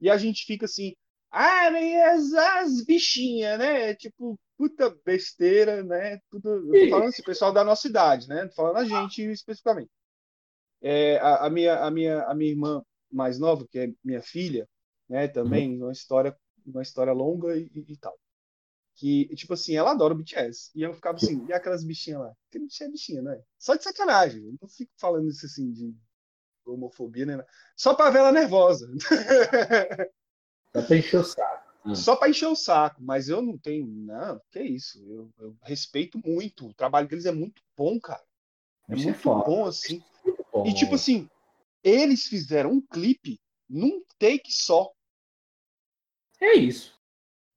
E a gente fica assim. Ah, as, as bichinhas, né? Tipo, puta besteira, né? Tudo. Falando assim, pessoal da nossa idade, né? Falando a gente especificamente. É, a, a minha, a, minha, a minha irmã mais nova, que é minha filha, né? Também uma história, uma história longa e, e- e tal. Que, tipo assim, ela adora o BTS. E eu ficava assim, e aquelas bichinhas lá? Que bichinha é bichinha, né? Só de sacanagem. Eu não fico falando isso assim de homofobia, né? Só pra ver ela nervosa. [laughs] Dá pra encher o saco. Hum. Só pra encher o saco. Mas eu não tenho. Não, que isso. Eu, eu respeito muito. O trabalho deles é muito bom, cara. É é muito foda. bom, assim. Muito bom. E tipo assim, eles fizeram um clipe num take só, É isso.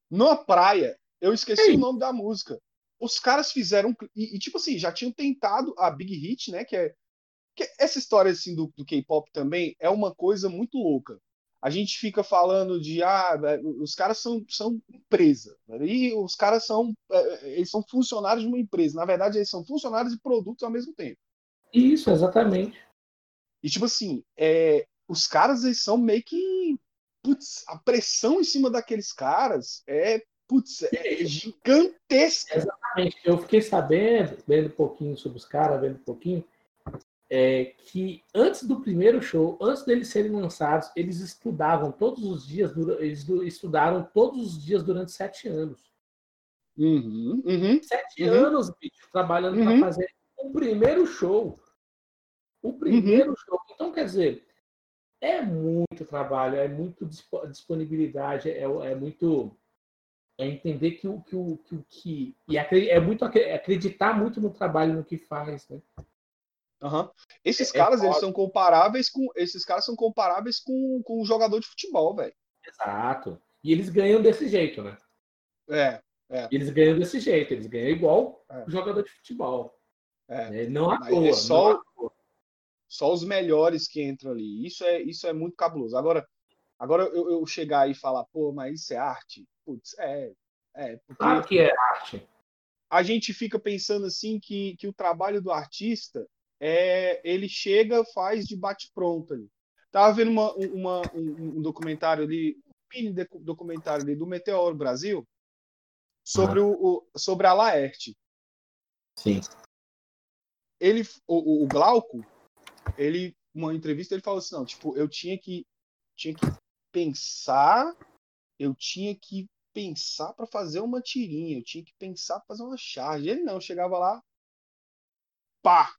numa praia. Eu esqueci Ei. o nome da música. Os caras fizeram um e, e, tipo assim, já tinham tentado a Big Hit, né? Que é que essa história assim do, do K-pop também é uma coisa muito louca. A gente fica falando de ah, os caras são, são empresa, né? e os caras são eh, eles são funcionários de uma empresa. Na verdade, eles são funcionários e produtos ao mesmo tempo. Isso, exatamente. E tipo assim, é, os caras eles são meio que. Putz, a pressão em cima daqueles caras é, putz, é gigantesca. Exatamente. Eu fiquei sabendo, vendo um pouquinho sobre os caras, vendo um pouquinho, é, que antes do primeiro show, antes deles serem lançados, eles estudavam todos os dias, eles estudaram todos os dias durante sete anos. Uhum, uhum. Sete Uhum. anos, bicho, trabalhando Uhum. para fazer o primeiro show. O primeiro show. Então, quer dizer, é muito trabalho, é muito dispo- disponibilidade, é, é muito. É entender que o que. o que, que e é muito acre- acreditar muito no trabalho, no que faz, né? Aham. Esses É- é caras, eles foda. são comparáveis com. Esses caras são comparáveis com, com um jogador de futebol, velho. Exato. E eles ganham desse jeito, né? É, Eles ganham desse jeito, eles ganham igual É. o jogador de futebol. é. né? Não à toa. é só-. Só os melhores que entram ali. Isso é, isso é muito cabuloso. Agora, agora eu, eu chegar e falar, pô, mas isso é arte? Putz, é. É, porque Claro que é arte. a gente fica pensando assim que, que o trabalho do artista é ele chega, faz de bate-pronto ali. Tava vendo uma, uma- um, um documentário ali, um mini docu- documentário ali do Meteoro Brasil sobre, o, o- sobre a Laerte. Sim. Ele, o, o- o Glauco, ele, uma entrevista, ele falou assim, não, tipo, eu tinha que, tinha que pensar, eu tinha que pensar para fazer uma tirinha, eu tinha que pensar para fazer uma charge. Ele não, chegava lá, pá.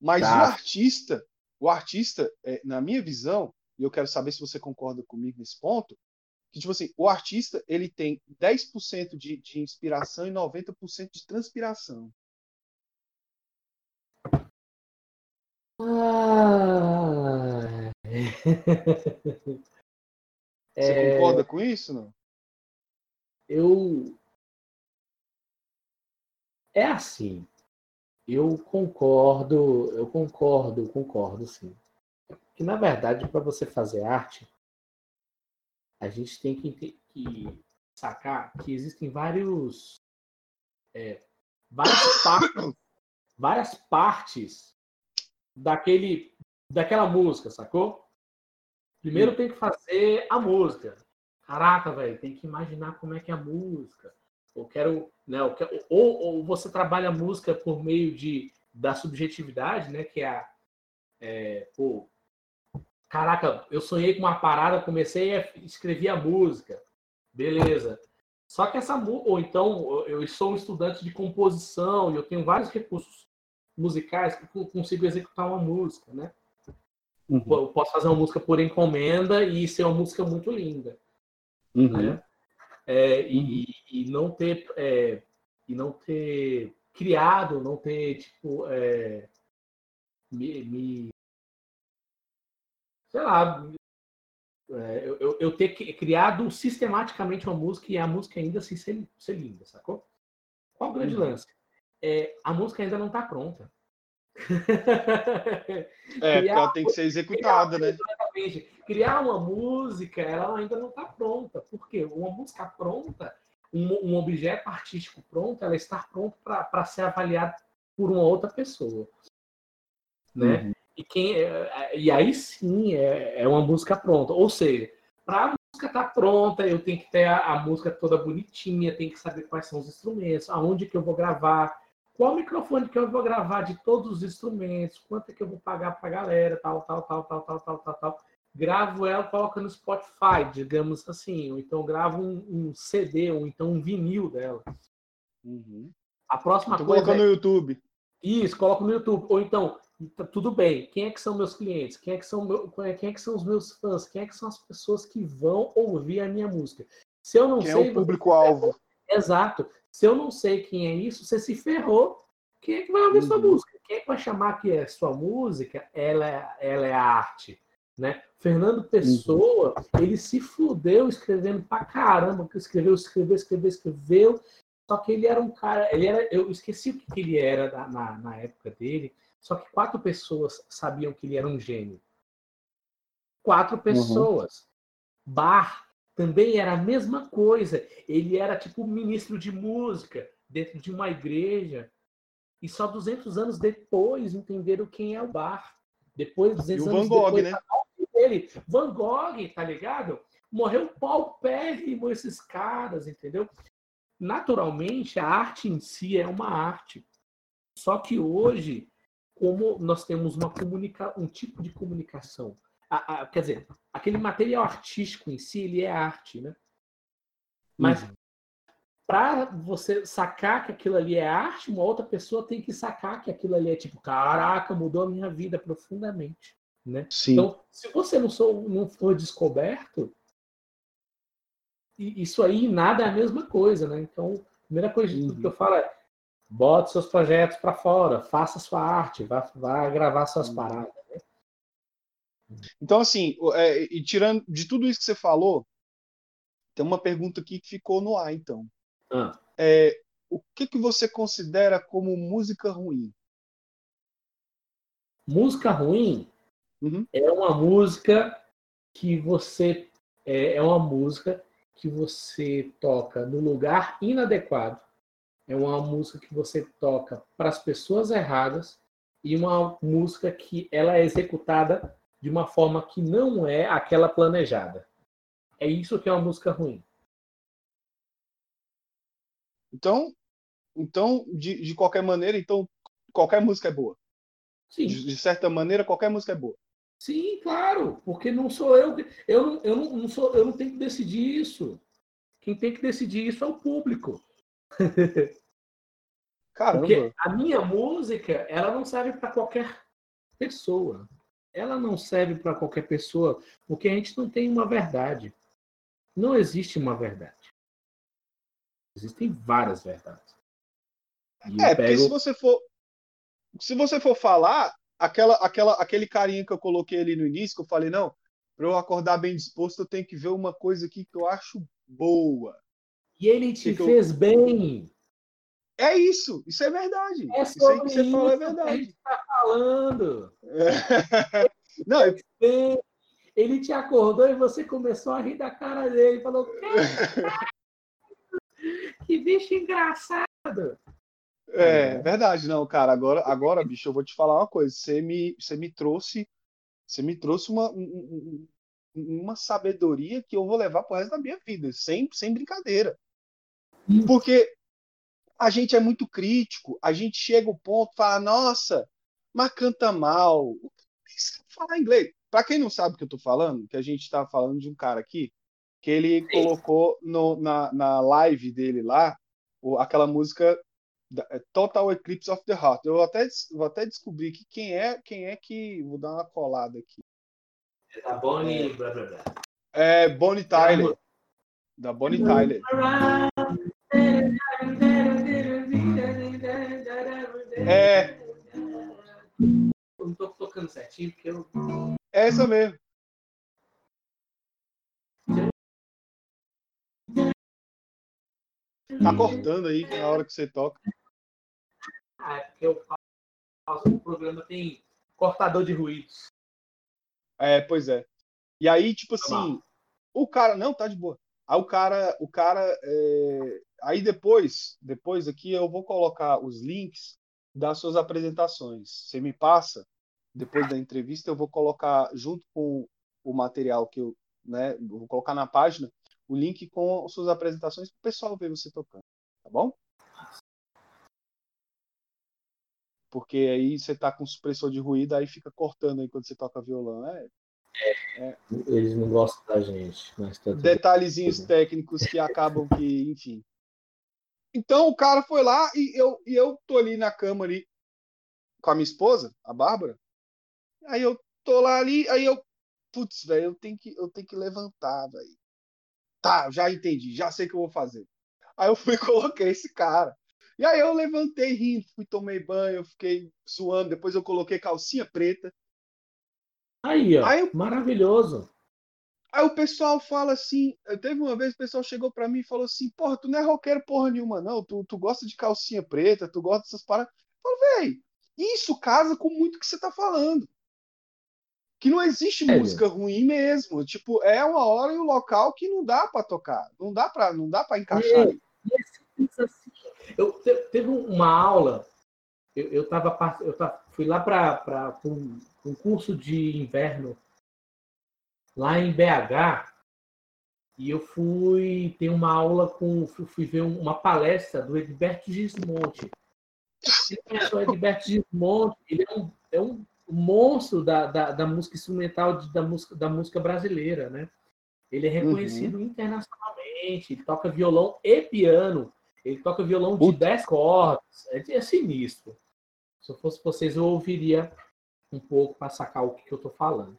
Mas Tá. o artista, o artista, é, na minha visão, e eu quero saber se você concorda comigo nesse ponto, que, tipo assim, o artista, ele tem 10% de, de inspiração e 90% de transpiração. Ah. Você [laughs] É, concorda com isso, não? eu. É assim. Eu concordo, eu concordo, concordo, sim. Que na verdade, para você fazer arte, a gente tem que, que sacar que existem vários. é, várias, partes, várias partes daquele, daquela música, sacou? Primeiro tem que fazer a música. Caraca, velho, tem que imaginar como é que é a música. Eu quero, né, quero- ou, ou você trabalha a música por meio de da subjetividade, né, que é a é, pô, caraca, eu sonhei com uma parada, comecei a escrever a música. Beleza. Só que essa ou então eu sou um estudante de composição e eu tenho vários recursos musicais que eu consigo executar uma música, né? Pô, Eu posso fazer uma música por encomenda e ser uma música muito linda Uhum. né? É, e, e- não ter é, e não ter criado, não ter tipo é, me, me- sei lá, é, eu, eu- eu ter criado sistematicamente uma música e a música ainda assim ser, ser linda, sacou? Qual o grande Uhum. lance? É, a música ainda não está pronta. [laughs] É, porque Criar- ela tem que ser executada, né? Exatamente. Criar uma música, ela ainda não está pronta. Por quê? Uma música pronta, um, um objeto artístico pronto, ela está pronta para ser avaliada por uma outra pessoa. Né? Uhum. E, quem, é- e aí sim é, é uma música pronta. Ou seja, para a música estar pronta, eu tenho que ter a, a música toda bonitinha, tenho que saber quais são os instrumentos, aonde que eu vou gravar, qual microfone que eu vou gravar de todos os instrumentos, quanto é que eu vou pagar para a galera, tal, tal, tal, tal, tal, tal, tal, tal. Gravo ela, coloco no Spotify, digamos assim, ou então gravo um, um CD, ou então um vinil dela. Uhum. A próxima Tô coisa colocando é no YouTube. isso, coloco no YouTube. Ou então, tá tudo bem, quem é que são meus clientes? Quem é que são, meu, quem é que são os meus fãs? Quem é que são as pessoas que vão ouvir a minha música? Se eu não Quem é sei. o público-alvo? Exato. Se eu não sei quem é isso, você se ferrou. Quem é que vai ouvir sua Uhum. música? Quem é que vai chamar que é sua música? Ela é, ela é arte. Né? Fernando Pessoa, ele se fudeu escrevendo pra caramba, que escreveu, escreveu, escreveu, escreveu. Só que ele era um cara, ele era, eu esqueci o que ele era na, na, na época dele. Só que quatro pessoas sabiam que ele era um gênio. Quatro pessoas. Bar também era a mesma coisa. Ele era tipo ministro de música dentro de uma igreja. E só 200 anos depois entenderam quem é o Bar. Depois, 200 E o anos Van Gogh, depois, né? morte dele. Van Gogh, tá ligado? Morreu paupérrimo esses caras, entendeu? Naturalmente, a arte em si é uma arte. Só que hoje, como nós temos uma comunica um tipo de comunicação, a- a- quer dizer, aquele material artístico em si, ele é arte, né? Mas Uhum. para você sacar que aquilo ali é arte, uma outra pessoa tem que sacar que aquilo ali é tipo, caraca, mudou a minha vida profundamente, né? Sim. Então, se você não, sou, não for descoberto, isso aí nada é a mesma coisa, né? Então, a primeira coisa Uhum. que eu falo é bote seus projetos para fora, faça sua arte, vá, vá gravar suas Uhum. paradas. Então, assim, é, e tirando de tudo isso que você falou, tem uma pergunta aqui que ficou no ar, então. Ah, É, o que, que você considera como música ruim? música ruim Uhum. é uma música que você é, é uma música que você toca no lugar inadequado. É uma música que você toca para as pessoas erradas e uma música que ela é executada de uma forma que não é aquela planejada. É isso que é uma música ruim. Então, então de, de qualquer maneira, então qualquer música é boa. Sim, De, de certa maneira, qualquer música é boa. sim, claro, porque não sou eu, eu não, eu não, não sou, eu não tenho que decidir isso. Quem tem que decidir isso é o público. [laughs] Caramba. Porque a minha música, ela não serve para qualquer pessoa. Ela não serve para qualquer pessoa, porque a gente não tem uma verdade. Não existe uma verdade. Existem várias verdades. E é, pego... porque se você for se você for falar, aquela, aquela, aquele carinha que eu coloquei ali no início, que eu falei, não, para eu acordar bem disposto, eu tenho que ver uma coisa aqui que eu acho boa. E ele te que fez eu... bem. É isso, isso é verdade. É isso aí que você falou é verdade. Que a gente tá falando. É. [laughs] Não, eu... Ele te acordou e você começou a rir da cara dele. Falou, que bicho engraçado. É, verdade, não, cara. Agora, agora, bicho, eu vou te falar uma coisa. Você me, você me trouxe, você me trouxe uma, um, uma sabedoria que eu vou levar pro resto da minha vida, sem, sem brincadeira. Porque a gente é muito crítico, a gente chega ao ponto, fala, nossa, mas canta mal, falar inglês. Para quem não sabe o que eu tô falando, que a gente tá falando de um cara aqui, que ele colocou no, na, na live dele lá, aquela música é Total Eclipse of the Heart. Eu até, vou até descobrir que quem é, quem é que. Vou dar uma colada aqui. É da Bonnie. Blá, blá, blá. É Bonnie Tyler. Da Bonnie Tyler. É. Eu não tô tocando certinho porque eu. É essa mesmo. Tá cortando aí na hora que você toca. Ah, é porque eu faço o programa tem cortador de ruídos. É, pois é. E aí, tipo assim, o cara. Não, tá de boa. Aí o cara, o cara. É... Aí depois, depois aqui eu vou colocar os links das suas apresentações. Você me passa, depois da entrevista, eu vou colocar junto com o material que eu, né, vou colocar na página o link com suas apresentações para o pessoal ver você tocando, tá bom? porque aí você tá com supressor de ruído, aí fica cortando aí quando você toca violão. É, é. Eles não gostam da gente. Tá detalhezinhos técnicos que acabam que, enfim. Então o cara foi lá e eu, e eu tô ali na cama ali com a minha esposa, a Bárbara. Aí eu tô lá ali, aí eu, putz, velho, eu tenho que eu tenho que levantar, velho. Tá, já entendi, já sei o que eu vou fazer. Aí eu fui e [laughs] coloquei esse cara. E aí eu levantei rindo, fui tomei banho, fiquei suando, depois eu coloquei calcinha preta. Aí, ó, aí, maravilhoso. Aí o pessoal fala assim, teve uma vez o pessoal chegou para mim e falou assim, porra, tu não é roqueiro porra nenhuma não, tu, tu gosta de calcinha preta, tu gosta dessas paradas. Eu falo, véi, isso casa com muito que você tá falando. Que não existe é, música ruim mesmo, tipo, é uma hora e um local que não dá para tocar, não dá para não dá para encaixar. É, e assim, eu teve uma aula, eu, eu, tava, eu tava, fui lá para um, um curso de inverno lá em BH e eu fui ter uma aula com, fui ver uma palestra do Edberto Gismonte. O Edberto Gismonte? Ele é um, é um monstro da, da, da música instrumental, da música, da música brasileira, né? Ele é reconhecido uhum. internacionalmente, ele toca violão e piano. Ele toca violão de 10 cordas. É, é, sinistro. Se eu fosse vocês, eu ouviria um pouco para sacar o que, que eu estou falando.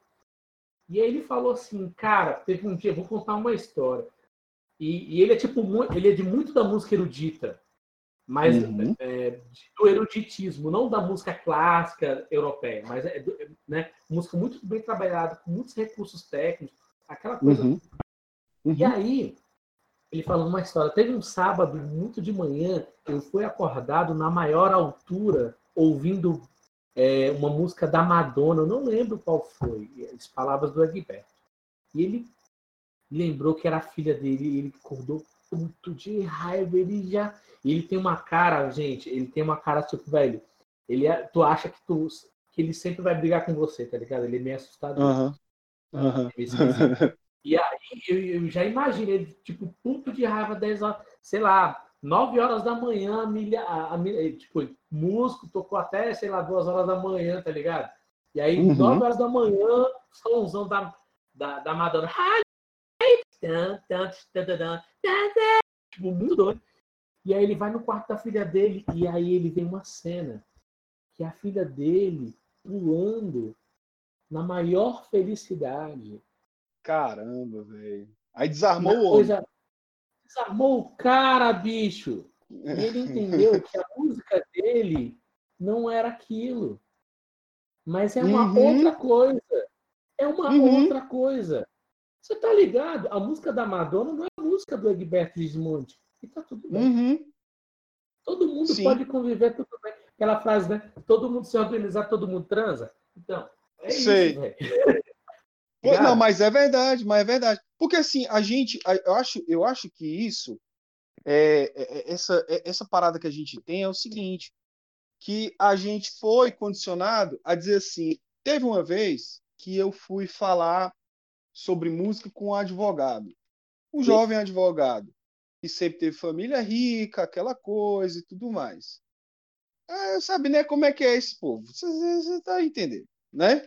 E aí ele falou assim, cara, teve um dia, vou contar uma história. E, e ele é tipo, ele é de muito da música erudita, mas uhum. é, do eruditismo, não da música clássica europeia, mas é, né, música muito bem trabalhada, com muitos recursos técnicos, aquela coisa. Uhum. Uhum. E aí ele falou uma história. Teve um sábado, muito de manhã, eu fui acordado na maior altura, ouvindo é, uma música da Madonna, eu não lembro qual foi, as palavras do Egberto. E ele lembrou que era a filha dele, ele acordou muito de raiva, ele já. Ele tem uma cara, gente, ele tem uma cara tipo, velho, ele é, tu acha que tu que ele sempre vai brigar com você, tá ligado? Ele é meio assustado. Uhum. Uhum. E aí eu, eu já imaginei, tipo, puto de raiva, 10 horas, sei lá, 9 horas da manhã, a milha, a, a, tipo, músico tocou até, sei lá, 2 horas da manhã, tá ligado? E aí, uhum. 9 horas da manhã, somzão da, da, da Madonna. Tipo, muito doido. E aí ele vai no quarto da filha dele e aí ele vê uma cena que é a filha dele pulando na maior felicidade Caramba, velho. Aí desarmou o homem. coisa- Desarmou o cara, bicho. E ele entendeu que a música dele não era aquilo. Mas é uma Uhum. outra coisa. É uma Uhum. outra coisa. Você tá ligado? A música da Madonna não é a música do Egberto Gismonti. E tá tudo bem. Uhum. Todo mundo Sim. pode conviver, tudo bem. Aquela frase, né? Todo mundo se organizar, todo mundo transa. Então, é Sei. isso. Pô, Ligado? Não, mas é verdade, mas é verdade. Porque assim, a gente, eu acho, eu acho que isso, é, é- é- essa, é- essa parada que a gente tem é o seguinte, que a gente foi condicionado a dizer assim, teve uma vez que eu fui falar sobre música com um advogado, um jovem advogado, que sempre teve família rica, aquela coisa e tudo mais. É, sabe, né, como é que é esse povo? Você, você tá entendendo, né?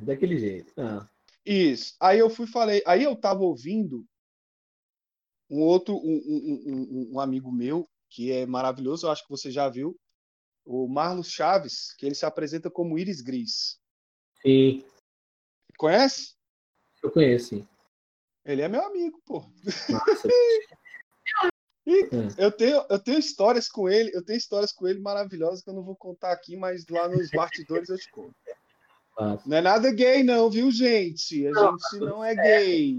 Daquele jeito. Ah. Isso. Aí eu fui falei, aí eu tava ouvindo um outro, um, um, um, amigo meu que é maravilhoso, eu acho que você já viu, o Marlos Chaves, que ele se apresenta como Íris Gris. Sim, Conhece? eu conheço, sim. Ele é meu amigo, pô. Nossa, [laughs] Eu tenho, eu tenho histórias com ele, eu tenho histórias com ele maravilhosas que eu não vou contar aqui, mas lá nos bastidores eu te conto. Nossa. Não é nada gay, não, viu, gente? A Não, gente não é gay.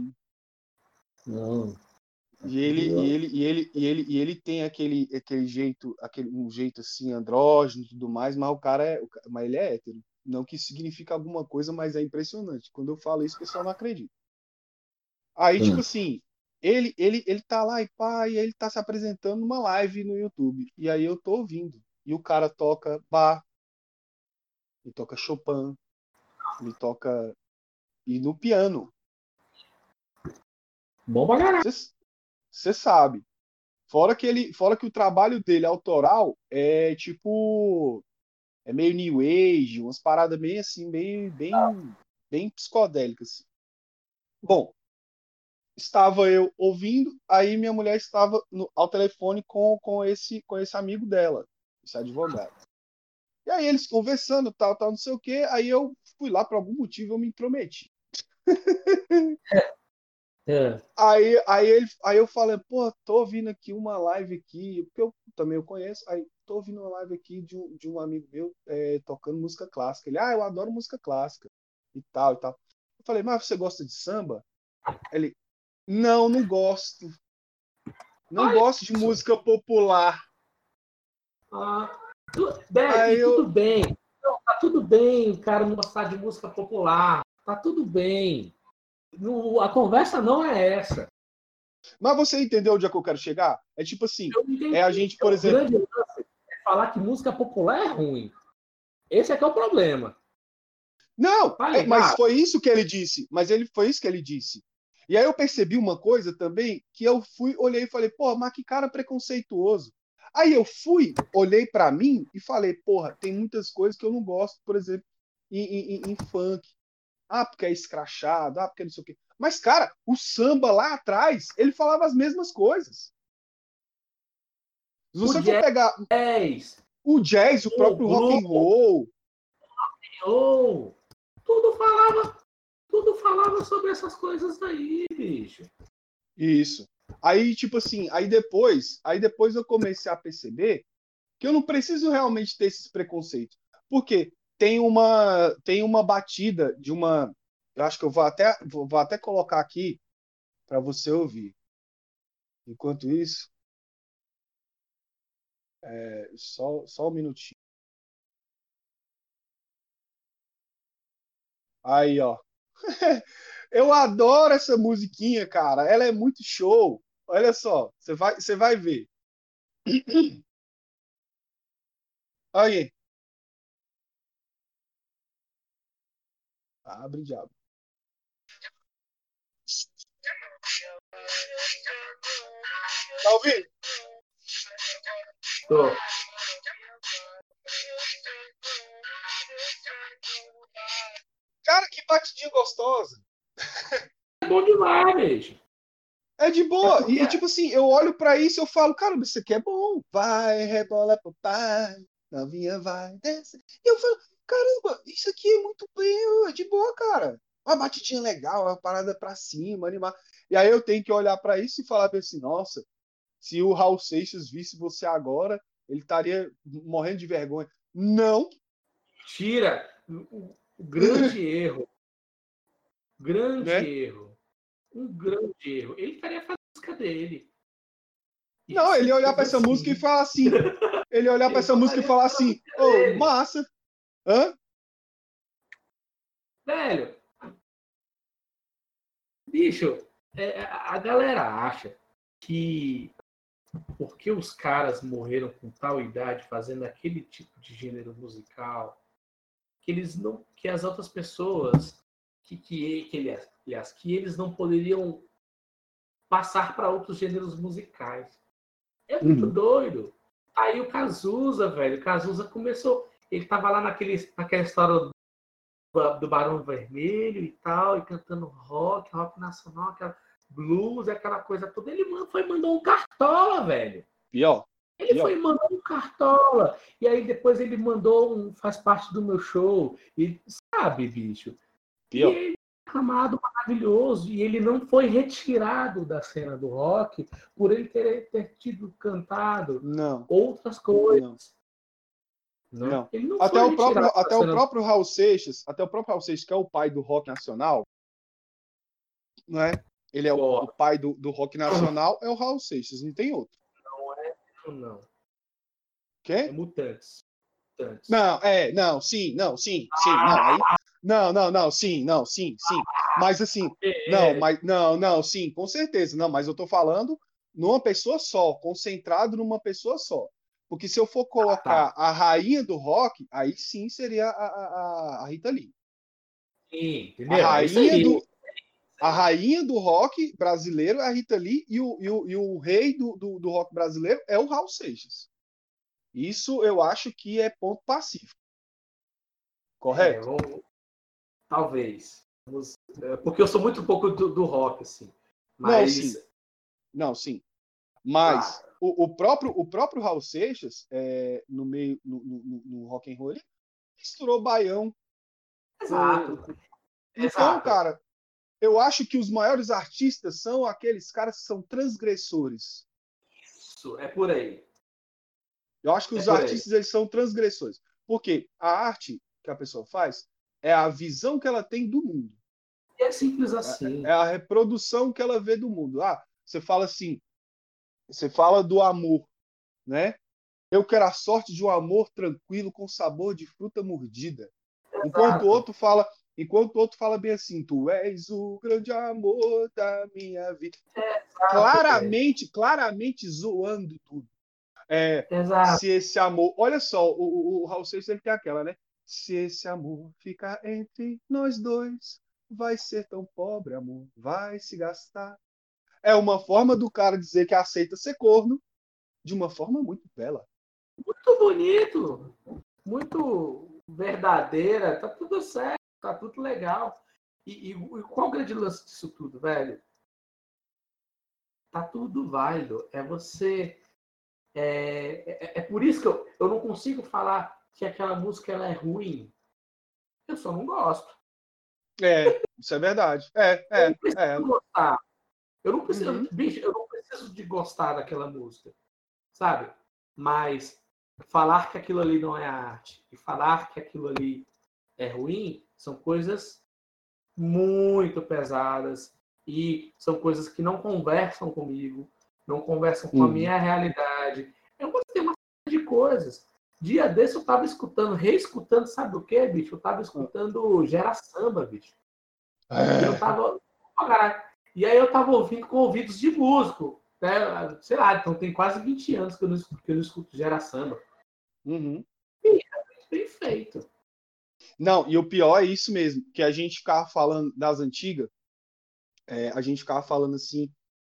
Não. E ele, e ele, e ele, e ele, e ele tem aquele, aquele jeito, aquele, um jeito assim, andrógeno e tudo mais, mas o cara é. Mas ele é hétero. Não que isso significa alguma coisa, mas é impressionante. Quando eu falo isso, o pessoal não acredita. Aí, Hum. tipo assim, ele, ele, ele tá lá e pá, e ele tá se apresentando numa live no YouTube. E aí eu tô ouvindo. E o cara toca bar, ele toca Chopin, ele toca. E no piano. Bom pra caralho. Você sabe. Fora que ele, fora que o trabalho dele autoral é tipo é meio new age, umas paradas meio assim, meio bem bem psicodélicas. assim. Bom, estava eu ouvindo, aí minha mulher estava no, ao telefone com, com esse com esse amigo dela, esse advogado. E aí eles conversando, tal, tal, não sei o quê, aí eu fui lá por algum motivo eu me intrometi. [laughs] É. Aí, aí, ele, aí eu falei, pô, tô ouvindo aqui uma live aqui, porque eu também eu conheço, aí tô ouvindo uma live aqui de um, de um amigo meu é, tocando música clássica. Ele, ah, eu adoro música clássica e tal e tal. Eu falei, mas você gosta de samba? Ele, não, não gosto. Não Ai, gosto de música popular. Ah, tu, eu- tudo bem. Não, tá tudo bem o cara não gostar de música popular. Tá tudo bem. No- a conversa não é essa. Mas você entendeu onde é que eu quero chegar? É tipo assim, é a gente, por O exemplo, grande lance é falar que música popular é ruim. Esse é que é o problema. Não, é, mas foi isso que ele disse. Mas ele foi isso que ele disse. E aí eu percebi uma coisa também que eu fui, olhei e falei, pô, mas que cara preconceituoso. Aí eu fui, olhei pra mim e falei, porra, tem muitas coisas que eu não gosto, por exemplo, em, em- em- funk. Ah, porque é escrachado, ah, porque não sei o quê. Mas, cara, o samba lá atrás, ele falava as mesmas coisas. Se você for jazz- pegar 10. o jazz, o o próprio rock and roll, Oh, tudo falava, tudo falava sobre essas coisas aí, bicho. Isso. Aí, tipo assim, aí depois, aí depois eu comecei a perceber que eu não preciso realmente ter esses preconceitos. Porque tem uma tem uma batida de uma, eu acho que eu vou até vou, vou até colocar aqui para você ouvir. Enquanto isso, é, só só um minutinho. Aí, ó. [laughs] Eu adoro essa musiquinha, cara. Ela é muito show. Olha só, você vai, você vai ver. [clears throat] Aí. Abre diabo. Tá ouvindo? Tô. Cara, que batidinha gostosa. É bom demais, bicho. É de boa. É E, tipo assim, eu olho pra isso e eu falo, cara, isso aqui é bom. Vai, rebola pro pai, novinha vai, desce. E eu falo, caramba, isso aqui é muito bem, é de boa, cara. uma batidinha legal, uma parada pra cima, animar. E aí eu tenho que olhar para isso e falar assim, nossa, se o Raul Seixas visse você agora, ele estaria morrendo de vergonha. Não. Tira grande [laughs] erro. Grande né? erro. Um grande erro. Ele estaria fazendo a música dele. Não, ele ia olhar para essa assim. música e falar assim. Ele olhar para essa música e falar assim: Ô, oh, massa. Hã? Velho. Bicho, é, a galera acha que porque os caras morreram com tal idade fazendo aquele tipo de gênero musical que eles não que as outras pessoas que que, que aliás, que eles não poderiam passar para outros gêneros musicais é muito uhum. doido aí o Cazuza velho o Cazuza começou ele tava lá naquele naquela história do, do Barão Vermelho e tal e cantando rock rock nacional aquela blues, aquela coisa toda. Ele foi mandou um cartola, velho. Pior. Ele foi mandou um cartola. E aí depois ele mandou um. faz parte do meu show. E sabe, bicho? Pior. E ele é amado maravilhoso. E ele não foi retirado da cena do rock por ele ter, ter tido cantado não. outras coisas. Não. não. não até o próprio, até o próprio Raul Seixas, até o próprio Raul Seixas, que é o pai do rock nacional, não é? Ele é o, o pai do, do, rock nacional, é o Raul Seixas, não tem outro. Não é. Quê? É Mutantes. Mutantes. Não, é, não, sim, não, sim, sim, não, aí, não, não, não, sim, não, sim, sim. Mas assim, é. não, mas não, não, sim, com certeza, não, mas eu tô falando numa pessoa só, concentrado numa pessoa só. Porque se eu for colocar ah, tá. a rainha do rock, aí sim seria a, a, a Rita Lee. Sim, entendeu? A é rainha do, a rainha do rock brasileiro é a Rita Lee e o, e o, e o rei do, do, do, rock brasileiro é o Raul Seixas. Isso eu acho que é ponto pacífico. Correto? É, talvez. É, porque eu sou muito pouco do, do rock, assim. Mas... Não, sim. Não, sim. Mas ah. o, o, próprio, o próprio Raul Seixas, é, no meio no, no, no rock and roll, misturou baião. Exato. Então, Exato. cara, eu acho que os maiores artistas são aqueles caras que são transgressores. Isso, é por aí. Eu acho que é os artistas eles são transgressores. Porque a arte que a pessoa faz é a visão que ela tem do mundo. É simples assim. É, é a reprodução que ela vê do mundo. Ah, você fala assim, você fala do amor, né? Eu quero a sorte de um amor tranquilo com sabor de fruta mordida. Exato. Enquanto o outro fala, Enquanto o outro fala bem assim, tu és o grande amor da minha vida. É, claramente, claramente zoando tudo. É, Exato. Se esse amor. Olha só, o, o, o Raul Seixas ele tem aquela, né? Se esse amor ficar entre nós dois, vai ser tão pobre, amor, vai se gastar. É uma forma do cara dizer que aceita ser corno de uma forma muito bela. Muito bonito, muito verdadeira, tá tudo certo tá tudo legal. E, e, qual o grande lance disso tudo, velho? Tá tudo válido. É você. É, é, é, por isso que eu, eu não consigo falar que aquela música ela é ruim. Eu só não gosto. É, isso é verdade. É, é, eu não preciso é. gostar. Eu não preciso, uhum. bicho, eu não preciso de gostar daquela música, sabe? Mas falar que aquilo ali não é arte e falar que aquilo ali é ruim são coisas muito pesadas e são coisas que não conversam comigo, não conversam com a uhum. minha realidade. Eu gostei uma série de coisas. Dia desse eu tava escutando, reescutando, sabe o que, bicho? Eu tava escutando Gera Samba, bicho. É. Eu tava. E aí eu tava ouvindo com ouvidos de músico. Né? Sei lá, então tem quase 20 anos que eu não escuto, que eu não escuto Gera Samba. Uhum. E é bem feito. Não, e o pior é isso mesmo, que a gente ficava falando das antigas, é, a gente ficava falando assim,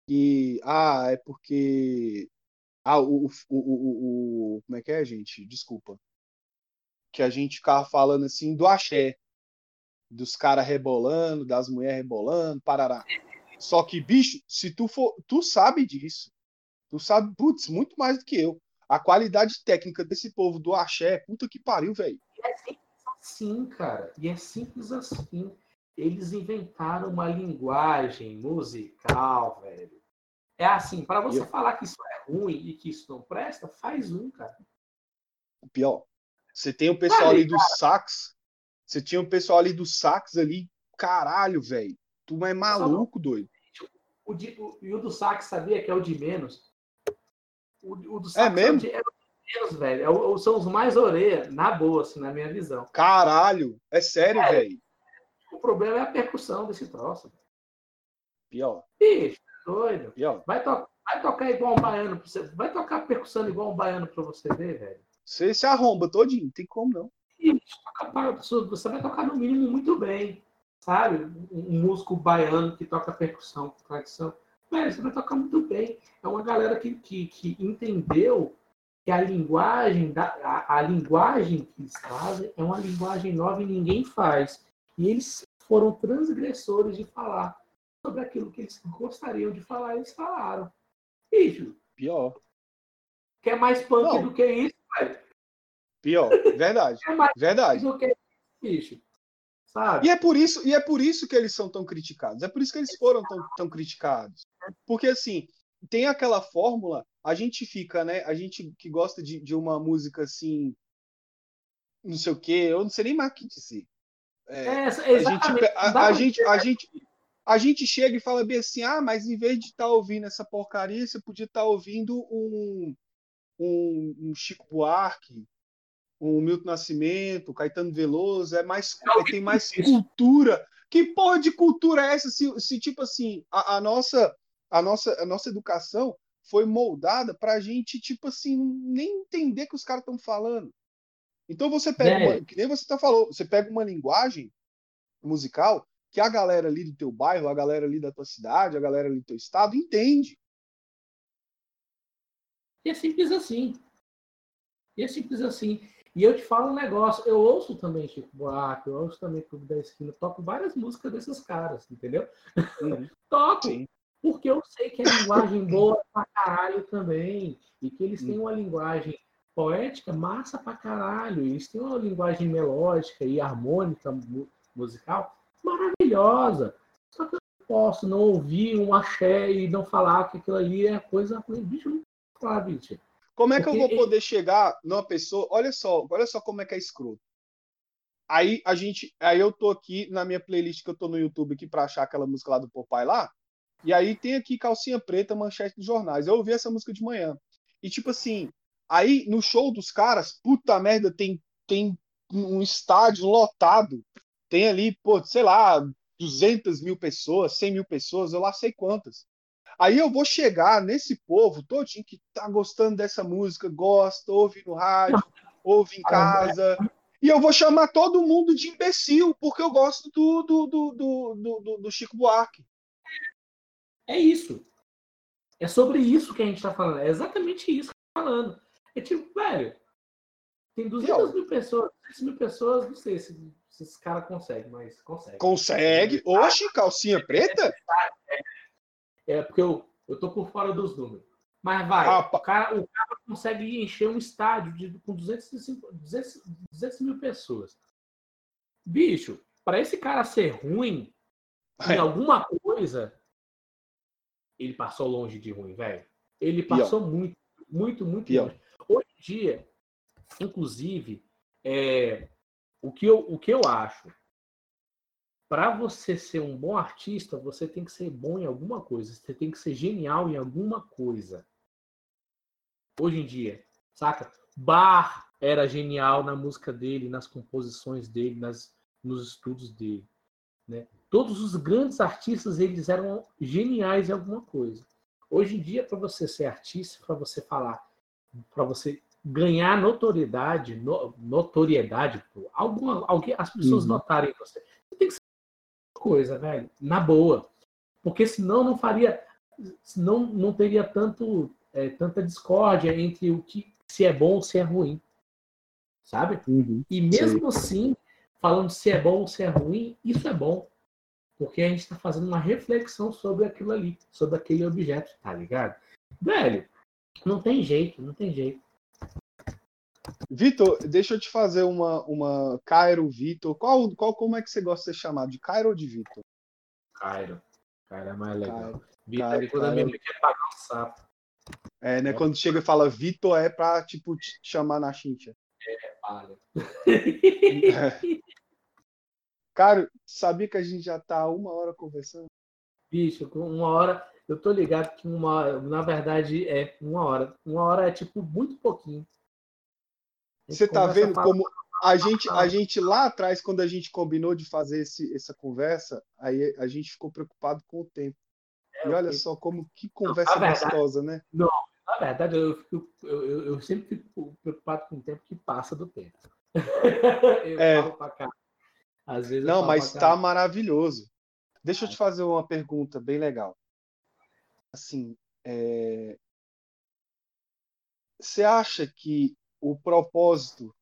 que, ah, é porque, ah, o, o, o, o, como é que é, gente? Desculpa. Que a gente ficava falando assim do axé, dos caras rebolando, das mulheres rebolando, parará. Só que, bicho, se tu for, tu sabe disso. Tu sabe, putz, muito mais do que eu. A qualidade técnica desse povo do axé, puta que pariu, velho. É Sim, cara. E é simples assim. eles inventaram uma linguagem musical, velho. É assim, para você Eu- falar que isso é ruim e que isso não presta, faz um, cara. O pior. Você tem o pessoal Vale, ali do sax. Você tinha o pessoal ali do sax ali. Caralho, velho. Tu é maluco, doido. O, de, o, e o do sax, sabia que é o de menos? O, o do É sax mesmo? o de, é o de menos, velho. É o- são os mais orelha, na boa, assim, na minha visão. Caralho. É sério, É. velho. O problema é a percussão desse troço. Pior, Bicho, doido. pior. Vai, to vai tocar igual um baiano pra você. Vai tocar percussão igual um baiano pra você ver, velho. Você se arromba todinho. Não tem como, não. Para- Você vai tocar no mínimo muito bem. Sabe? Um músico baiano que toca percussão tradição. Velho, você vai tocar muito bem. É uma galera que, que, que entendeu que a linguagem, da, a, a linguagem que eles fazem é uma linguagem nova e ninguém faz. E eles foram transgressores de falar sobre aquilo que eles gostariam de falar, eles falaram. Bicho, Pior. quer mais punk Não. do que isso, velho? Pior. Verdade. [laughs] Quer mais Verdade. do que isso, bicho? Sabe? E é por isso, e é por isso que eles são tão criticados. É por isso que eles foram tão, tão criticados. Porque assim, tem aquela fórmula, a gente fica, né? A gente que gosta de, de uma música assim, não sei o quê, eu não sei nem mais o que dizer. É, É, a gente, a, a gente, a gente, a gente chega e fala bem assim, ah, mas em vez de estar ouvindo essa porcaria, você podia estar ouvindo um, um, um Chico Buarque, um Milton Nascimento, Caetano Veloso, é mais, Eu tem mais cultura. Que porra de cultura é essa? Se, se tipo assim, a, a nossa, a nossa, a nossa educação foi moldada pra gente, tipo assim, nem entender que os caras estão falando. Então você pega, Velho. uma, que nem você tá falou, você pega uma linguagem musical que a galera ali do teu bairro, a galera ali da tua cidade, a galera ali do teu estado entende. E é simples assim. E é simples assim. E eu te falo um negócio, eu ouço também Chico Buarque, eu ouço também Clube da Esquina, toco várias músicas desses caras, entendeu? [laughs] Toco, Sim. Porque eu sei que é linguagem boa pra caralho também. E que eles têm uma linguagem poética massa pra caralho. Eles têm uma linguagem melódica e harmônica mu- musical maravilhosa. Só que eu não posso não ouvir um axé e não falar que aquilo ali é coisa ruim. Bicho, não falar, bicho. Como é que eu vou Porque- poder chegar numa pessoa? Olha só, olha só como é que é escroto. Aí a gente, aí eu tô aqui na minha playlist que eu tô no YouTube aqui para achar aquela música lá do Popeye lá. E aí tem aqui calcinha preta, manchete dos jornais. Eu ouvi essa música de manhã. E tipo assim, aí no show dos caras, puta merda, tem tem um estádio lotado. Tem ali, pô, sei lá, 200 mil pessoas, 100 mil pessoas, eu lá sei quantas. Aí eu vou chegar nesse povo todinho que tá gostando dessa música, gosta, ouve no rádio, ouve em casa, e eu vou chamar todo mundo de imbecil, porque eu gosto do, do, do, do, do, do- do Chico Buarque. É isso. É sobre isso que a gente tá falando. É exatamente isso que a gente tá falando. É tipo, velho, tem 200 mil pessoas, 300 mil pessoas, não sei se, se esse cara consegue, mas consegue. Consegue? Oxe, calcinha preta? É porque eu, eu tô por fora dos números. Mas vai, Rapa- o, cara, o cara consegue encher um estádio de, com 205, 200, 200 mil pessoas. Bicho, para esse cara ser ruim em É. alguma coisa, ele passou longe de ruim, velho. Ele passou muito, muito, muito Pior. longe. Hoje em dia, inclusive, é, o, que eu, o que eu acho, para você ser um bom artista, você tem que ser bom em alguma coisa. Você tem que ser genial em alguma coisa. Hoje em dia, saca? Bar era genial na música dele, nas composições dele, nas, nos estudos dele. Né? Todos os grandes artistas eles eram geniais em alguma coisa. Hoje em dia, para você ser artista, para você falar, para você ganhar notoriedade, no- notoriedade, alguma, alguém, as pessoas Uhum. notarem você, você tem que ser coisa, velho, na boa, porque senão não faria, senão não teria tanto, é, tanta discórdia entre o que se é bom ou se é ruim, sabe? E mesmo assim, falando se é bom ou se é ruim, isso é bom. Porque a gente está fazendo uma reflexão sobre aquilo ali, sobre aquele objeto, tá ligado? Velho, não tem jeito, não tem jeito. Vitor, deixa eu te fazer uma, uma Cairo, Vitor. Qual, qual, como é que você gosta de ser chamado? De Cairo ou de Vitor? Cairo. Cairo é mais legal. Vitor é quando a minha mãe quer pagar um sapo. É, né? Quando chega e fala Vitor, é pra, tipo, te chamar na chincha. Paga. [laughs] Cara, sabia que a gente já tá uma hora conversando? Bicho, uma hora. Eu tô ligado que uma hora, na verdade, é uma hora. Uma hora é tipo muito pouquinho. Você tá vendo como a gente, a gente lá atrás, quando a gente combinou de fazer esse, essa conversa, aí a gente ficou preocupado com o tempo. é, E olha só como que conversa na verdade- gostosa, né? Na verdade, eu, fico- eu, eu- eu sempre fico preocupado com o tempo que passa do tempo. [laughs] eu É. falo pra cá. Às vezes Não, mas tá cá. maravilhoso. Deixa eu te fazer uma pergunta bem legal. Assim, é, você acha que o propósito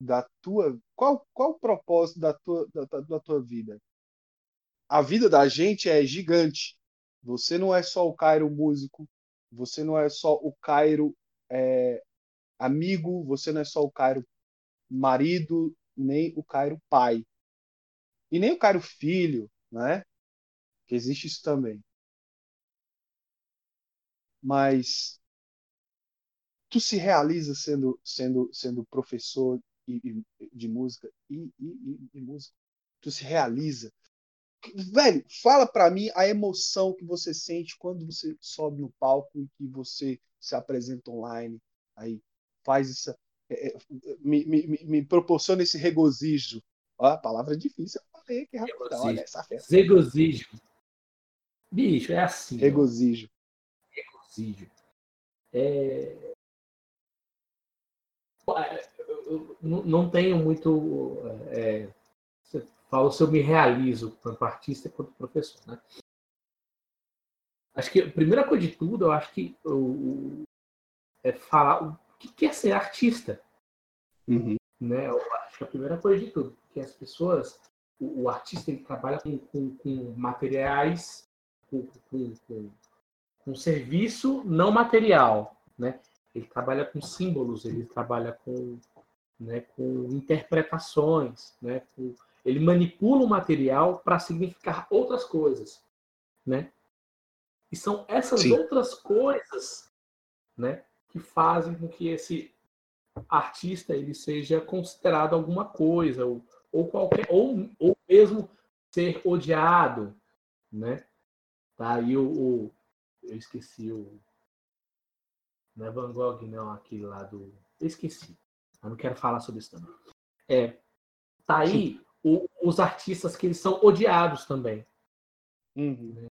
da tua, qual, qual o propósito da tua, da- da tua vida? A vida da gente é gigante. Você não é só o Cairo músico, você não é só o Cairo é, amigo, você não é só o Cairo marido, nem o Cairo pai. E nem o Cairo filho, né? Que existe isso também. Mas tu se realiza sendo sendo sendo professor e- e- de música e, e, música. Tu se realiza. Velho, fala pra mim a emoção que você sente quando você sobe no palco e que você se apresenta online, aí faz isso, é, é, me, me, me- proporciona esse regozijo. Ó, a palavra é difícil, falei aqui rapidão. Olha essa festa. Regozijo. Bicho, é assim. Regozijo. Regozijo. É... É, eu- não- tenho muito. É... Você fala se eu me realizo tanto artista quanto professor, né? Acho que a primeira coisa de tudo, eu acho que o- é falar o que que é ser artista. Uhum. né? Eu acho que a primeira coisa de tudo, que as pessoas, o, o artista ele trabalha com, com, com materiais, com, com, com, serviço não material, né? Ele trabalha com símbolos, ele trabalha com, né, com interpretações, né? Ele manipula o material para significar outras coisas, né? E são essas Sim. outras coisas, né, que fazem com que esse artista ele seja considerado alguma coisa ou, ou qualquer ou, ou mesmo ser odiado, né? Tá aí o, o- eu esqueci o não é Van Gogh não aquele lá do eu esqueci. Eu não quero falar sobre isso também. É tá aí o- os artistas que eles são odiados também, Uhum.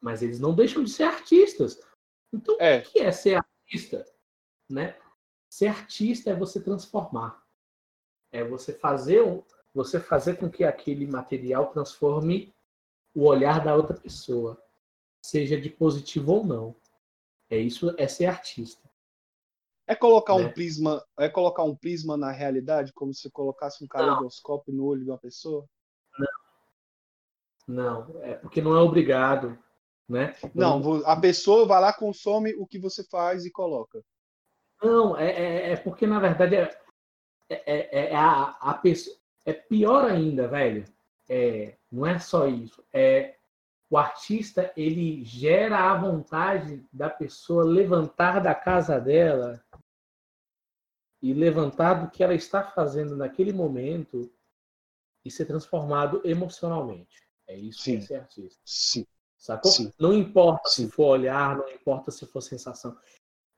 mas eles não deixam de ser artistas. Então É. o que é ser artista, né? Ser artista é você transformar. É você fazer, o- você fazer com que aquele material transforme o olhar da outra pessoa, seja de positivo ou não. É isso, é ser artista. É colocar Né? um prisma, é colocar um prisma na realidade, como se colocasse um caleidoscópio no olho de uma pessoa? Não, é porque não é obrigado, né? Não, a pessoa vai lá, consome o que você faz e coloca. Não, é, é, é porque na verdade é, é, é- é a, a pessoa. É pior ainda, velho. É, não é só isso. É o artista ele gera a vontade da pessoa levantar da casa dela e levantar do que ela está fazendo naquele momento e ser transformado emocionalmente. É isso que é Sim. ser artista. Sim. Sacou? Sim. Não importa Sim. se for olhar, não importa se for sensação.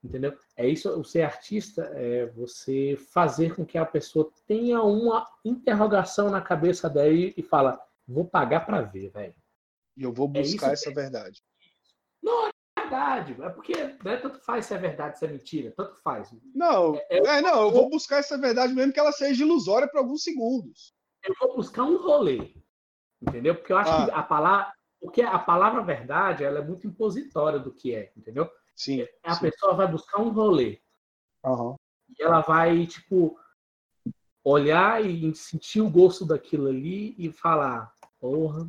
Entendeu? É isso, o ser artista é você fazer com que a pessoa tenha uma interrogação na cabeça dela e e fala: vou pagar para ver, velho. E eu vou É buscar que essa verdade. Não, é verdade. É porque né, tanto faz se é verdade, se é mentira, tanto faz. Não, É, é, não, eu vou buscar essa verdade mesmo que ela seja ilusória por alguns segundos. Eu vou buscar um rolê. Entendeu? Porque eu acho Ah. que a palavra. Porque a palavra verdade ela é muito impositória do que é, entendeu? Sim. A sim. pessoa vai buscar um rolê. Aham. E ela vai, tipo, olhar e sentir o gosto daquilo ali e falar, porra,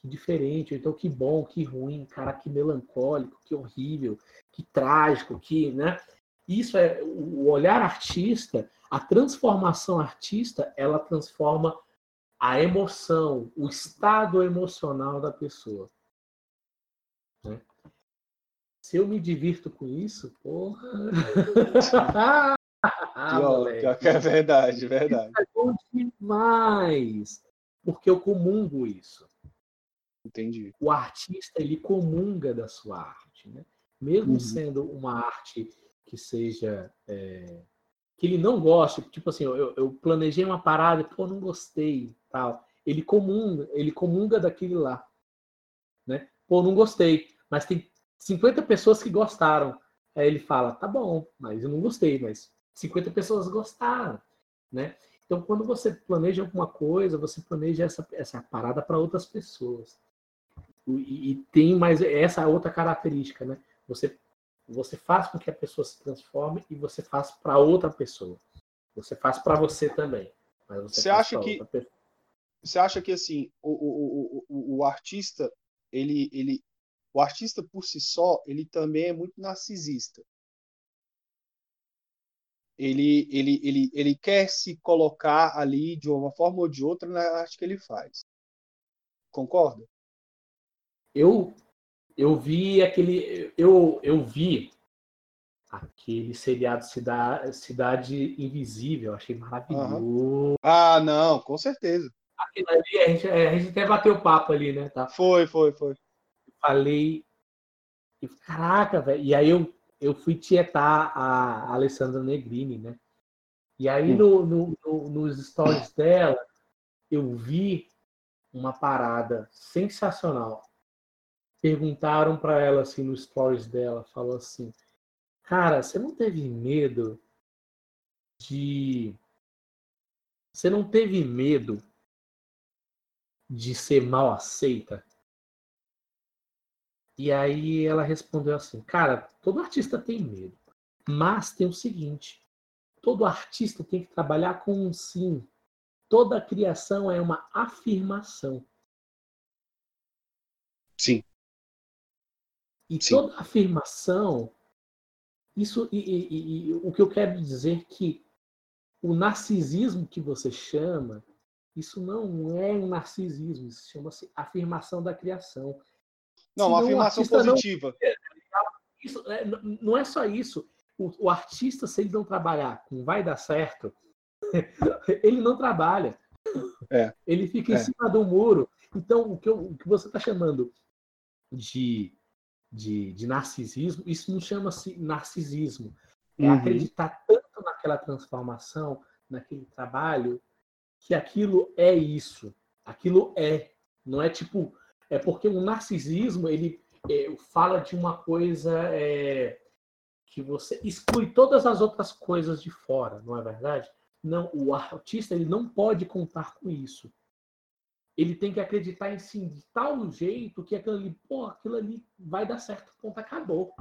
que diferente, ou então que bom, que ruim, cara, que melancólico, que horrível, que trágico, que, né? isso é o olhar artista, a transformação artista, ela transforma a emoção, o estado emocional da pessoa. Se eu me divirto com isso, porra. [laughs] ah, pior, pior que é verdade, verdade. Isso é bom demais. Porque eu comungo isso. Entendi. O artista, ele comunga da sua arte. Né? Mesmo uhum. sendo uma arte que seja. É, que ele não goste, tipo assim, eu, eu planejei uma parada e, pô, não gostei, tal. Ele comunga, ele comunga daquele lá. Né? Pô, não gostei, mas tem 50 pessoas que gostaram. Aí ele fala, tá bom, mas eu não gostei, mas 50 pessoas gostaram, né? Então, quando você planeja alguma coisa, você planeja essa, essa parada para outras pessoas. E, e, tem mais essa outra característica, né? Você, você faz com que a pessoa se transforme e você faz para outra pessoa. Você faz para você também. Mas você, você acha que você acha que assim o, o, o, o artista ele, ele o artista por si só ele também é muito narcisista ele, ele, ele, ele quer se colocar ali de uma forma ou de outra na arte que ele faz. Concorda? Eu eu vi aquele eu eu vi aquele seriado Cidade, Cidade Invisível, achei maravilhoso. Uhum. Ah, não, com certeza. Aquilo ali, a gente, a gente até bateu papo ali, né? Tá? Foi, foi, foi. Falei, caraca, velho. E aí eu eu fui tietar a Alessandra Negrini, né? E aí no, no, no, nos stories dela, eu vi uma parada sensacional. Perguntaram para ela assim nos stories dela, falou assim: "Cara, você não teve medo de você não teve medo de ser mal aceita?" E aí ela respondeu assim: Cara, todo artista tem medo, mas tem o seguinte: todo artista tem que trabalhar com um sim. Toda criação é uma afirmação. Sim. E sim. toda afirmação, isso e, e, e, o que eu quero dizer que o narcisismo que você chama, isso não é um narcisismo, isso chama-se afirmação da criação. Não, uma afirmação positiva. Não, isso, é, não é só isso. O, o, artista, se ele não trabalhar com vai dar certo, [laughs] ele não trabalha. É. Ele fica em é. cima do muro. Então, o que, eu, o que você está chamando de, de, de, narcisismo, isso não chama-se narcisismo. É uhum. acreditar tanto naquela transformação, naquele trabalho, que aquilo é isso. Aquilo é. Não é tipo, é porque o narcisismo ele é, fala de uma coisa é, que você exclui todas as outras coisas de fora, não é verdade? Não, o artista ele não pode contar com isso. Ele tem que acreditar em si de tal jeito que aquilo ali, pô, aquilo ali vai dar certo, ponto, acabou.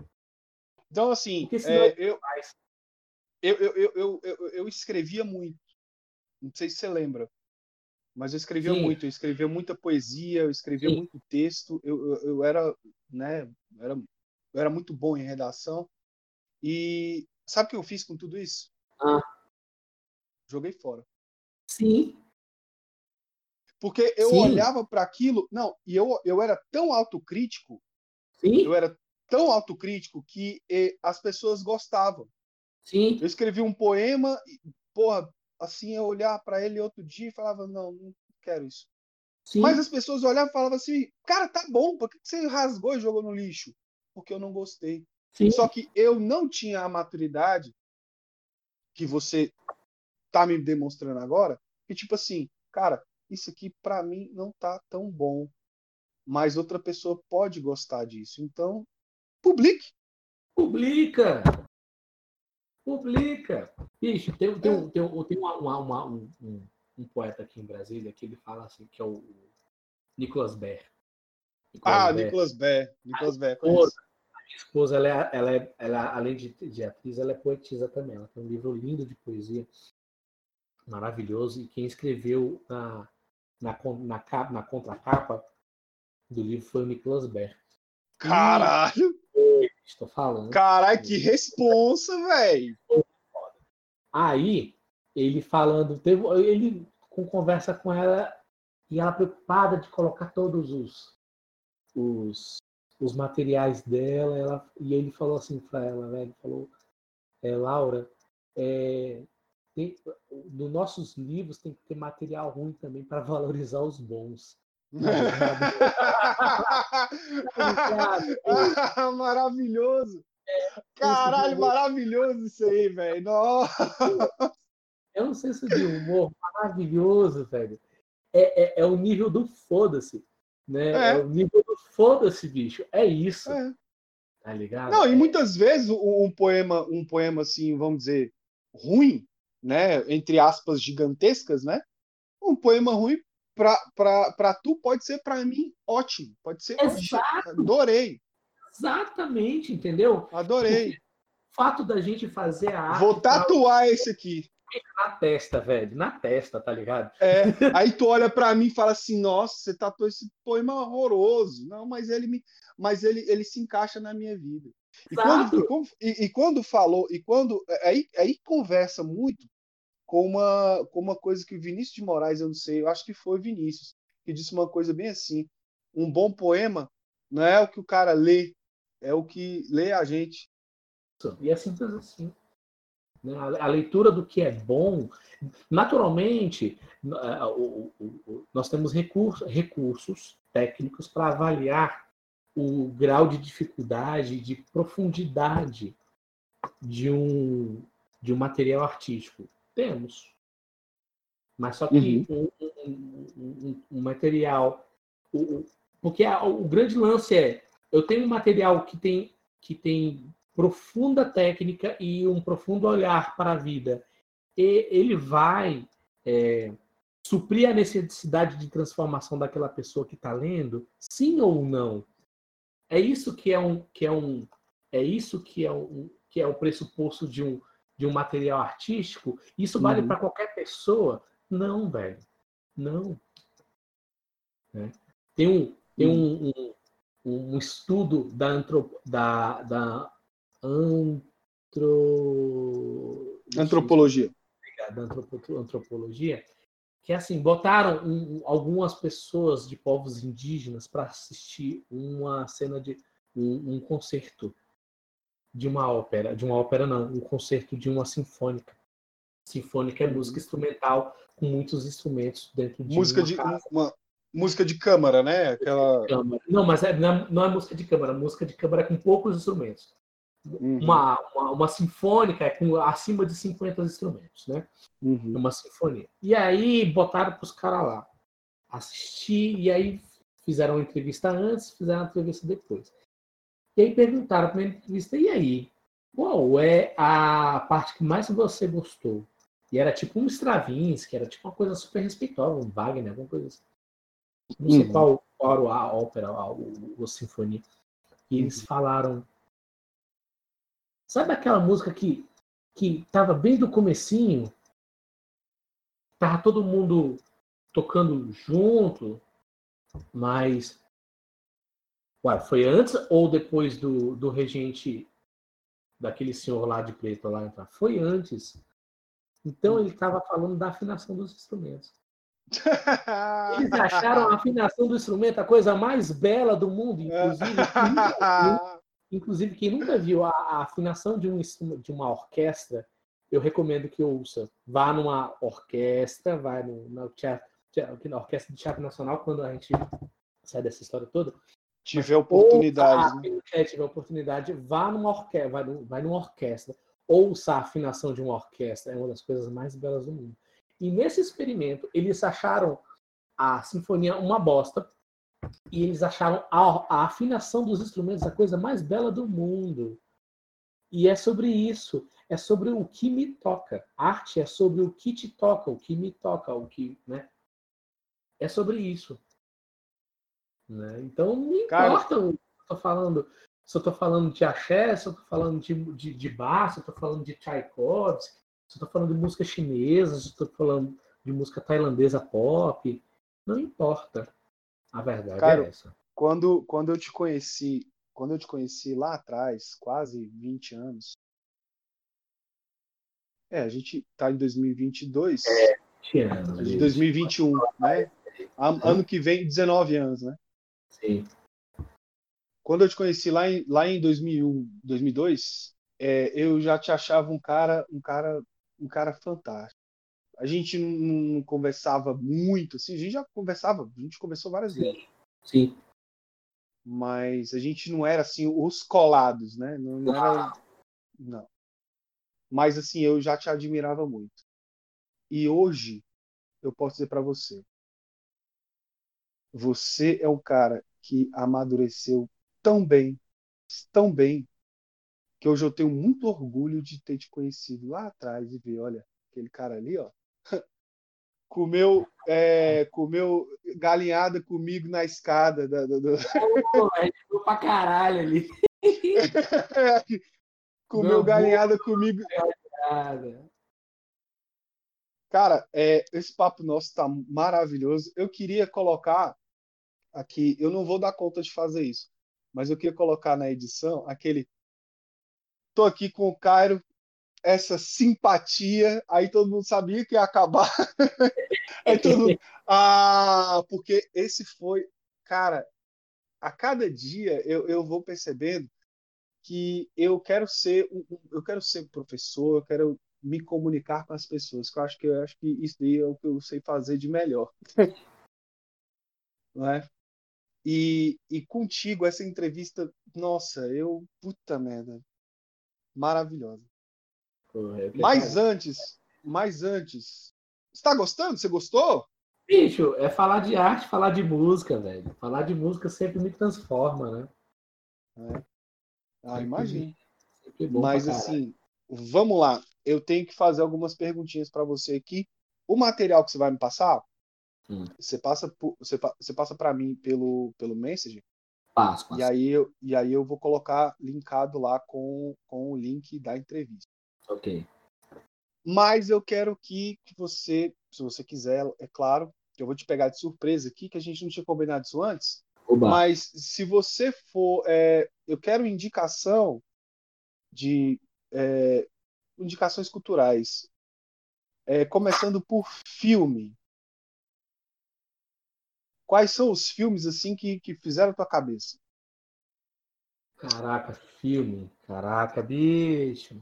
Então, assim, é, eu, eu, eu, eu, eu, eu escrevia muito. Não sei se você lembra. Mas eu escrevia Sim. muito, eu escrevia muita poesia, eu escrevia Sim. muito texto, eu, eu, eu, era, né, era, eu era muito bom em redação. E sabe o que eu fiz com tudo isso? Ah. Joguei fora. Sim. Porque eu Sim. olhava para aquilo, não, e eu, eu era tão autocrítico, Sim. eu era tão autocrítico que e, as pessoas gostavam. Sim. Eu escrevi um poema, porra, assim, eu olhar para ele outro dia e falava, não, não quero isso. Sim. Mas as pessoas olhavam e falavam assim, cara, tá bom, por que você rasgou e jogou no lixo? Porque eu não gostei. Sim. Só que eu não tinha a maturidade que você tá me demonstrando agora, que tipo assim, cara, isso aqui para mim não tá tão bom, mas outra pessoa pode gostar disso. Então, publique. Publica. Publica. Bicho, tem, tem, um, tem, tem uma, uma, um, um, um, poeta aqui em Brasília que ele fala assim, que é o Nicolas Baer. Nicolas ah, Baer. Nicolas Baer. Nicolas Baer. A minha esposa, ela é, ela é, ela, além de, de atriz, ela é poetisa também. Ela tem um livro lindo de poesia, maravilhoso, e quem escreveu na, na, na, na contracapa do livro foi o Nicolas Baer. Caralho! Estou falando. Caralho, que responsa, velho. Aí, ele falando, teve, ele com conversa com ela e ela preocupada de colocar todos os, os, os materiais dela, ela, e ele falou assim para ela, velho, falou, é, Laura, é, tem, nos nossos livros tem que ter material ruim também para valorizar os bons. [laughs] maravilhoso. Caralho, maravilhoso isso aí, velho. É um senso de humor maravilhoso, velho. É, é, é o nível do foda-se. Né? É. é. o nível do foda-se, bicho. É isso. É. Tá ligado? Não, e muitas vezes um, um, poema, um poema assim, vamos dizer, ruim, né? Entre aspas, gigantescas, né? Um poema ruim para tu pode ser para mim ótimo. Pode ser Exato. Adorei. Exatamente, entendeu? Adorei. Porque o fato da gente fazer a arte. Vou tatuar pra... esse aqui. Na testa, velho. Na testa, tá ligado? É. Aí tu olha para mim e fala assim: nossa, você tatuou esse poema horroroso. Não, mas ele me. Mas ele, ele se encaixa na minha vida. E quando, e, e quando, falou, e quando. Aí, aí conversa muito com uma, com uma coisa que Vinícius de Moraes, eu não sei, eu acho que foi Vinícius, que disse uma coisa bem assim: um bom poema não é o que o cara lê, é o que lê a gente. E é simples assim. Né? A leitura do que é bom, naturalmente, nós temos recursos, recursos técnicos para avaliar o grau de dificuldade, de profundidade de um, de um material artístico. Temos. Mas só que uhum. um, um, um, um, material. porque a, o grande lance é: eu tenho um material que tem, que tem profunda técnica e um profundo olhar para a vida. E ele vai é, suprir a necessidade de transformação daquela pessoa que está lendo? Sim ou não? É isso que é um que é um é isso que é um que é o pressuposto de um de um material artístico, isso vale uhum. para qualquer pessoa? Não, velho. Não. Né? Tem, um, tem uhum. um, um, um, estudo da, antrop, da, da antro... antropologia. Da antropologia, que assim, botaram um, algumas pessoas de povos indígenas para assistir uma cena de um, um concerto de uma ópera, de uma ópera não, um concerto de uma sinfônica. Sinfônica é música instrumental com muitos instrumentos dentro de música uma de casa. uma música de câmara, né? Aquela não, mas é, não, é, não é música de câmara, música de câmara é com poucos instrumentos. Uhum. Uma, uma, uma, sinfônica é com acima de 50 instrumentos, né? Uhum. Uma sinfonia. E aí botaram para os caras lá assistir e aí fizeram uma entrevista antes, fizeram uma entrevista depois. E aí perguntaram para a entrevista, e aí? Qual é a parte que mais você gostou? E era tipo um Stravinsky, era tipo uma coisa super respeitosa, um Wagner, alguma coisa assim. Não sei uhum. qual, qual a ópera, a, o, o sinfonia. E eles uhum. falaram. Sabe aquela música que, que tava bem do comecinho? Tava todo mundo tocando junto, mas Foi antes ou depois do, do regente, daquele senhor lá de preto lá entrar? Foi antes. Então ele estava falando da afinação dos instrumentos. Eles acharam a afinação do instrumento a coisa mais bela do mundo, inclusive. Nunca, inclusive, quem nunca viu a, a, afinação de, um, de uma orquestra, eu recomendo que ouça. Vá numa orquestra, vai no, na, na Orquestra de Teatro Nacional, quando a gente sai dessa história toda, tiver oportunidade. Né? tiver oportunidade, vá numa orquestra, vai, vai numa orquestra. Ouça a afinação de uma orquestra, é uma das coisas mais belas do mundo. E nesse experimento, eles acharam a sinfonia uma bosta, e eles acharam a, a afinação dos instrumentos a coisa mais bela do mundo. E é sobre isso, é sobre o que me toca. Arte é sobre o que te toca, o que me toca, o que, né? É sobre isso. Né? Então não importa Cara... o que eu tô falando. Se eu estou falando de axé, se eu estou falando de, de, de bar, se eu estou falando de Tchaikovsky, se eu estou falando de música chinesa, se eu estou falando de música tailandesa pop, não importa. A verdade Cara, é essa. Quando, quando eu te conheci quando eu te conheci lá atrás, quase 20 anos. É, a gente tá em 2022. É, 20 anos. De isso. 2021, né? Ano que vem, 19 anos, né? Sim. Quando eu te conheci lá em, lá em 2001, 2002, é, eu já te achava um cara, um cara, um cara fantástico. A gente não, não conversava muito, assim, a gente já conversava, a gente conversou várias vezes, Sim. Sim. mas a gente não era assim os colados, né? Não, não era, não. Mas assim, eu já te admirava muito. E hoje eu posso dizer para você, você é um cara que amadureceu tão bem, tão bem, que hoje eu tenho muito orgulho de ter te conhecido lá atrás e ver, olha, aquele cara ali, ó, [laughs] comeu, é, comeu galinhada comigo na escada da, da- do- [laughs] Pô, velho, pra caralho ali. [laughs] comeu Meu galinhada comigo. Cara. Cara, é, esse papo nosso tá maravilhoso. Eu queria colocar aqui, eu não vou dar conta de fazer isso, mas eu queria colocar na edição aquele. Tô aqui com o Cairo, essa simpatia, aí todo mundo sabia que ia acabar. [laughs] aí todo mundo, ah, porque esse foi, cara, a cada dia eu, eu vou percebendo que eu quero ser eu quero ser professor, eu quero me comunicar com as pessoas, que eu acho que eu acho que isso daí é o que eu sei fazer de melhor. [laughs] Não é? E, e contigo, essa entrevista, nossa, eu, puta merda, maravilhosa. Pô, é Mas cara. antes, mas antes, você tá gostando? Você gostou? Bicho, é falar de arte, falar de música, velho. Falar de música sempre me transforma, né? Ah, imagino. Sempre bom Mas assim, vamos lá. Eu tenho que fazer algumas perguntinhas para você aqui. O material que você vai me passar, Hum. você passa por- você, você passa para mim pelo pelo Messenger Passo, passo. e aí eu e aí eu vou colocar linkado lá com, com o link da entrevista. Ok. Mas eu quero que, que você, se você quiser, é claro, que eu vou te pegar de surpresa aqui, que a gente não tinha combinado isso antes. Oba. Mas se você for, é, eu quero indicação de é, indicações culturais, É, começando por filme. Quais são os filmes assim que, que fizeram a tua cabeça? Caraca, filme. Caraca, bicho.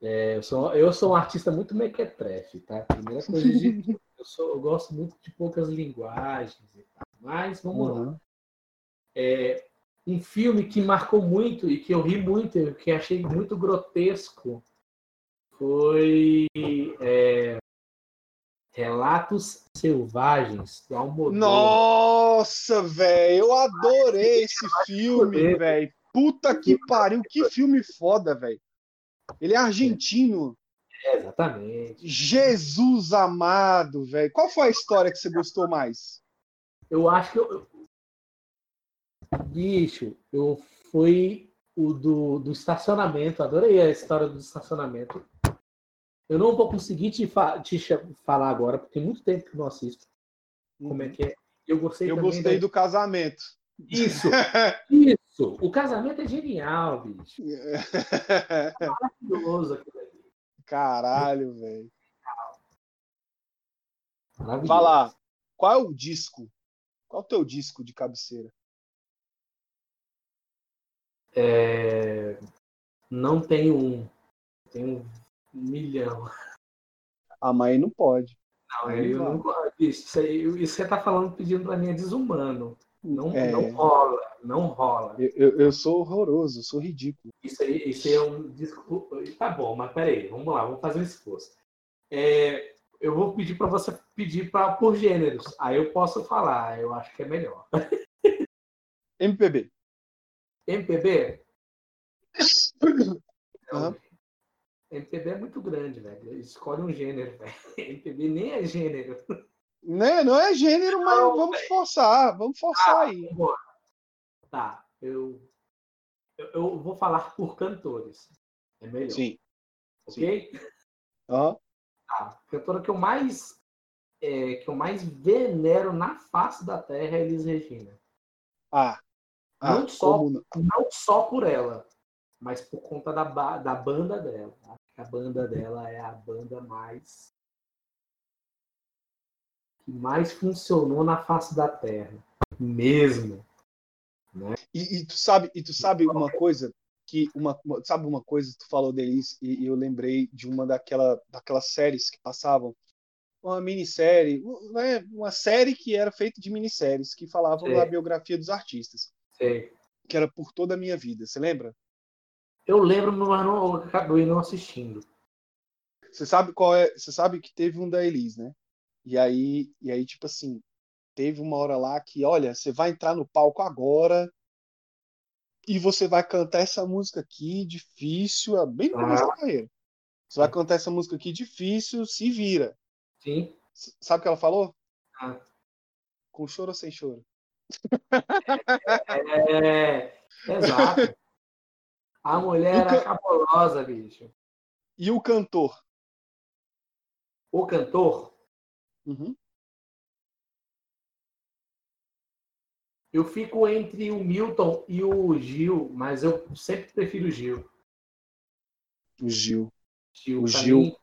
É, eu, sou, eu sou um artista muito mequetrefe, tá? Primeira coisa de [laughs] eu, sou, eu gosto muito de poucas linguagens e tal. Mas vamos lá. Uhum. É, um filme que marcou muito e que eu ri muito, e que achei muito grotesco, foi é, Relatos Selvagens, do Almodóvar. Nossa, velho, eu adorei esse filme, velho. Puta que pariu, que filme foda, velho. Ele é argentino. É, exatamente. Jesus amado, velho. Qual foi a história que você gostou mais? Eu acho que eu. eu- Bicho, eu fui o do, do estacionamento. Adorei a história do estacionamento. Eu não vou conseguir te, fa- te falar agora, porque tem muito tempo que eu não assisto. Como é que é? Eu gostei Eu gostei da- do casamento. Isso, [laughs] isso. O casamento é genial, bicho. [laughs] Maravilhoso aquilo ali. Caralho, velho. Maravilhoso. Vai lá. Qual é o disco? Qual é o teu disco de cabeceira? É, Não tenho um. Tenho um milhão. A mãe não pode. Não, Aí eu não gosto disso. Isso, aí, isso você tá falando pedindo pra mim é desumano. Não, É. não rola, não rola. Eu, eu, eu sou horroroso, sou ridículo. Isso aí, isso aí é um disco. Tá bom, mas peraí, vamos lá, vamos fazer um esforço. É, eu vou pedir para você pedir pra, por gêneros. Aí eu posso falar, eu acho que é melhor. [laughs] MPB. MPB? [laughs] Aham. MPB é muito grande, velho. Escolhe um gênero, [laughs] velho. MPB nem é gênero. Né? Não é gênero, mas Não, vamos forçar. Vamos forçar aí. Vambora. Tá, eu, eu, eu vou falar por cantores. É melhor. Sim. Ok? Aham. Tá. A cantora que eu mais é, que eu mais venero na face da terra é Elis Regina. Ah. Ah, não, só, não? não só por ela, mas por conta da, ba- da banda dela. tá? A banda dela é a banda mais que mais funcionou na face da Terra, mesmo. E, e tu sabe, e tu sabe uma coisa que uma, sabe uma coisa tu falou deles e, e eu lembrei de uma daquela daquelas séries que passavam uma minissérie, né, uma série que era feita de minisséries que falavam Sei. da biografia dos artistas, Sei. que era por toda a minha vida. Você lembra? Eu lembro, mas não, eu acabei não assistindo. Você sabe qual é? Você sabe que teve um da Elis, né? E aí, e aí tipo assim, teve uma hora lá que, olha, você vai entrar no palco agora e você vai cantar essa música aqui, difícil, é bem no começo da carreira. Você vai cantar essa música aqui, difícil, se vira. Sim. Sabe o que ela falou? Ah. Com choro ou sem choro? [laughs] É, exato. A mulher era can- cabulosa, bicho. E o cantor? O cantor, Uhum. eu fico entre o Milton e o Gil, mas eu sempre prefiro o Gil. O Gil. Gil, O pra Gil. Mim,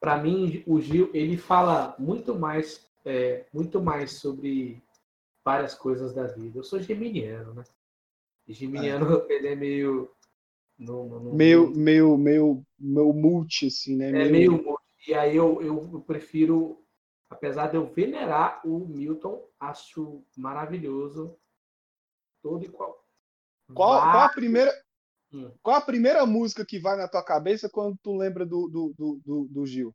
pra mim, o Gil, ele fala muito mais, é, muito mais sobre várias coisas da vida. Eu sou geminiano, né? E Geminiano, [laughs] ele é meio... não- não- não- Meio, meio, meio, meio multi, assim, né? É meio multi. E aí eu, eu, eu prefiro, apesar de eu venerar o Milton, acho maravilhoso todo e qual. Qual, Vá- qual a primeira, Hum. qual a primeira música que vai na tua cabeça quando tu lembra do, do, do, do, do Gil?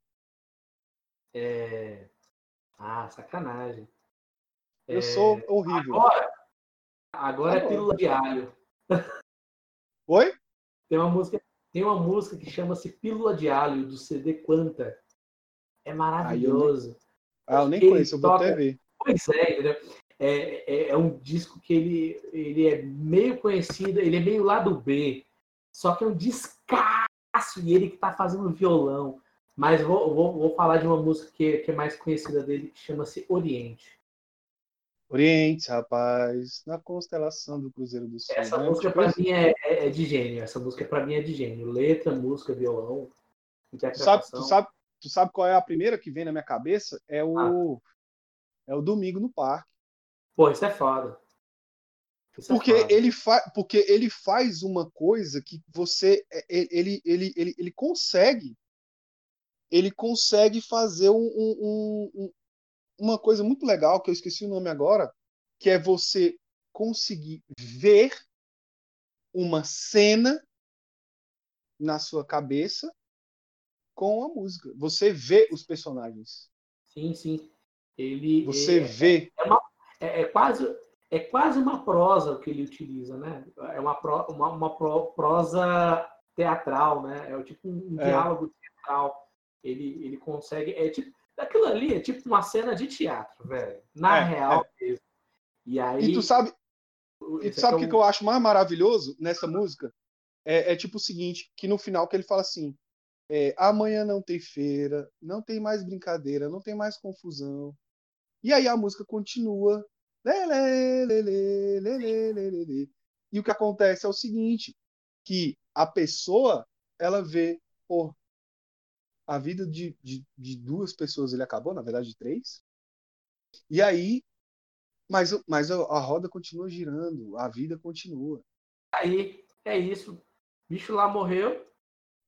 É... Ah, sacanagem. Eu É, sou horrível. Agora, agora é Agora. Pílula de Alho. Oi? Tem uma música, tem uma música que chama-se Pílula de Alho, do CD Quanta. É maravilhoso. Ah, eu nem Ele conheço, eu vou toca- até ver. Pois é, entendeu? É, é, é um disco que ele, ele é meio conhecido, ele é meio lado B, só que é um descasso e ele que tá fazendo violão. Mas vou, vou, vou falar de uma música que, que é mais conhecida dele, que chama-se Oriente. Oriente, rapaz, na constelação do Cruzeiro do Sul. Essa né? música Tipo pra isso. mim é, é, é de gênio. Essa música pra mim é de gênio. Letra, música, violão, Tu sabe, tu, sabe, tu sabe qual é a primeira que vem na minha cabeça? É o, é o Domingo no Parque. Pô, isso é foda. Isso é Porque foda. ele, fa porque ele faz uma coisa que você. é, é, Ele, ele, ele, ele consegue. Ele consegue fazer um- um- um- uma coisa muito legal, que eu esqueci o nome agora, que é você conseguir ver uma cena na sua cabeça com a música. Você vê os personagens. Sim, sim. Ele Você é, vê. é, é quase é quase uma prosa que ele utiliza, né? É uma, pro- uma, uma pro- prosa teatral, né? É tipo um É. diálogo teatral. Ele, ele consegue. É tipo. Aquilo ali é tipo uma cena de teatro, velho. Na é, é real é. mesmo. E aí. E tu sabe, e tu sabe o é que eu acho mais maravilhoso nessa música? É, é, tipo o seguinte: que no final que ele fala assim. É, amanhã não tem feira, não tem mais brincadeira, não tem mais confusão. E aí a música continua. Lê, lê, lê, e o que acontece é o seguinte: que a pessoa ela vê, pô, a vida de, de, de duas pessoas ele acabou, na verdade de três. E aí, mas, mas a roda continua girando, a vida continua. aí. É isso. Bicho lá morreu.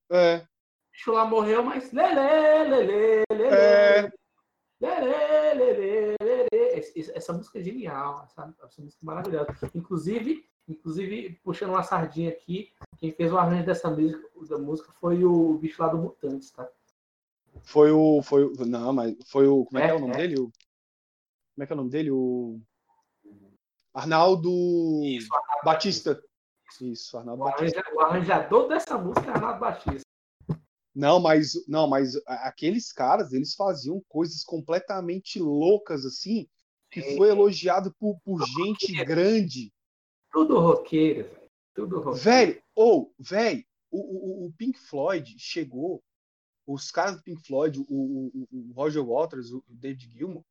É, bicho lá morreu, mas lelê, lelê, lelê, É. lelê, lelê, lelê. Esse- Essa música é genial, essa, essa música é maravilhosa. Inclusive, inclusive, puxando uma sardinha aqui, quem fez o arranjo dessa música, da música foi o bicho lá do Mutantes, tá? Foi o. Foi, o- não, mas foi o. Como é, que é É, o nome é. dele? O, como é que é o nome dele? O. Arnaldo Isso, Batista. Isso, Arnaldo O, Batista. o arranjador dessa música é Arnaldo Batista. Não, mas não, mas aqueles caras, eles faziam coisas completamente loucas assim, que Sim. foi elogiado por, por gente grande. Tudo roqueiro, velho. Tudo roqueiro. Velho, ou, velho, o, o, o Pink Floyd chegou, os caras do Pink Floyd, o, o, o Roger Waters, o David Gilmour,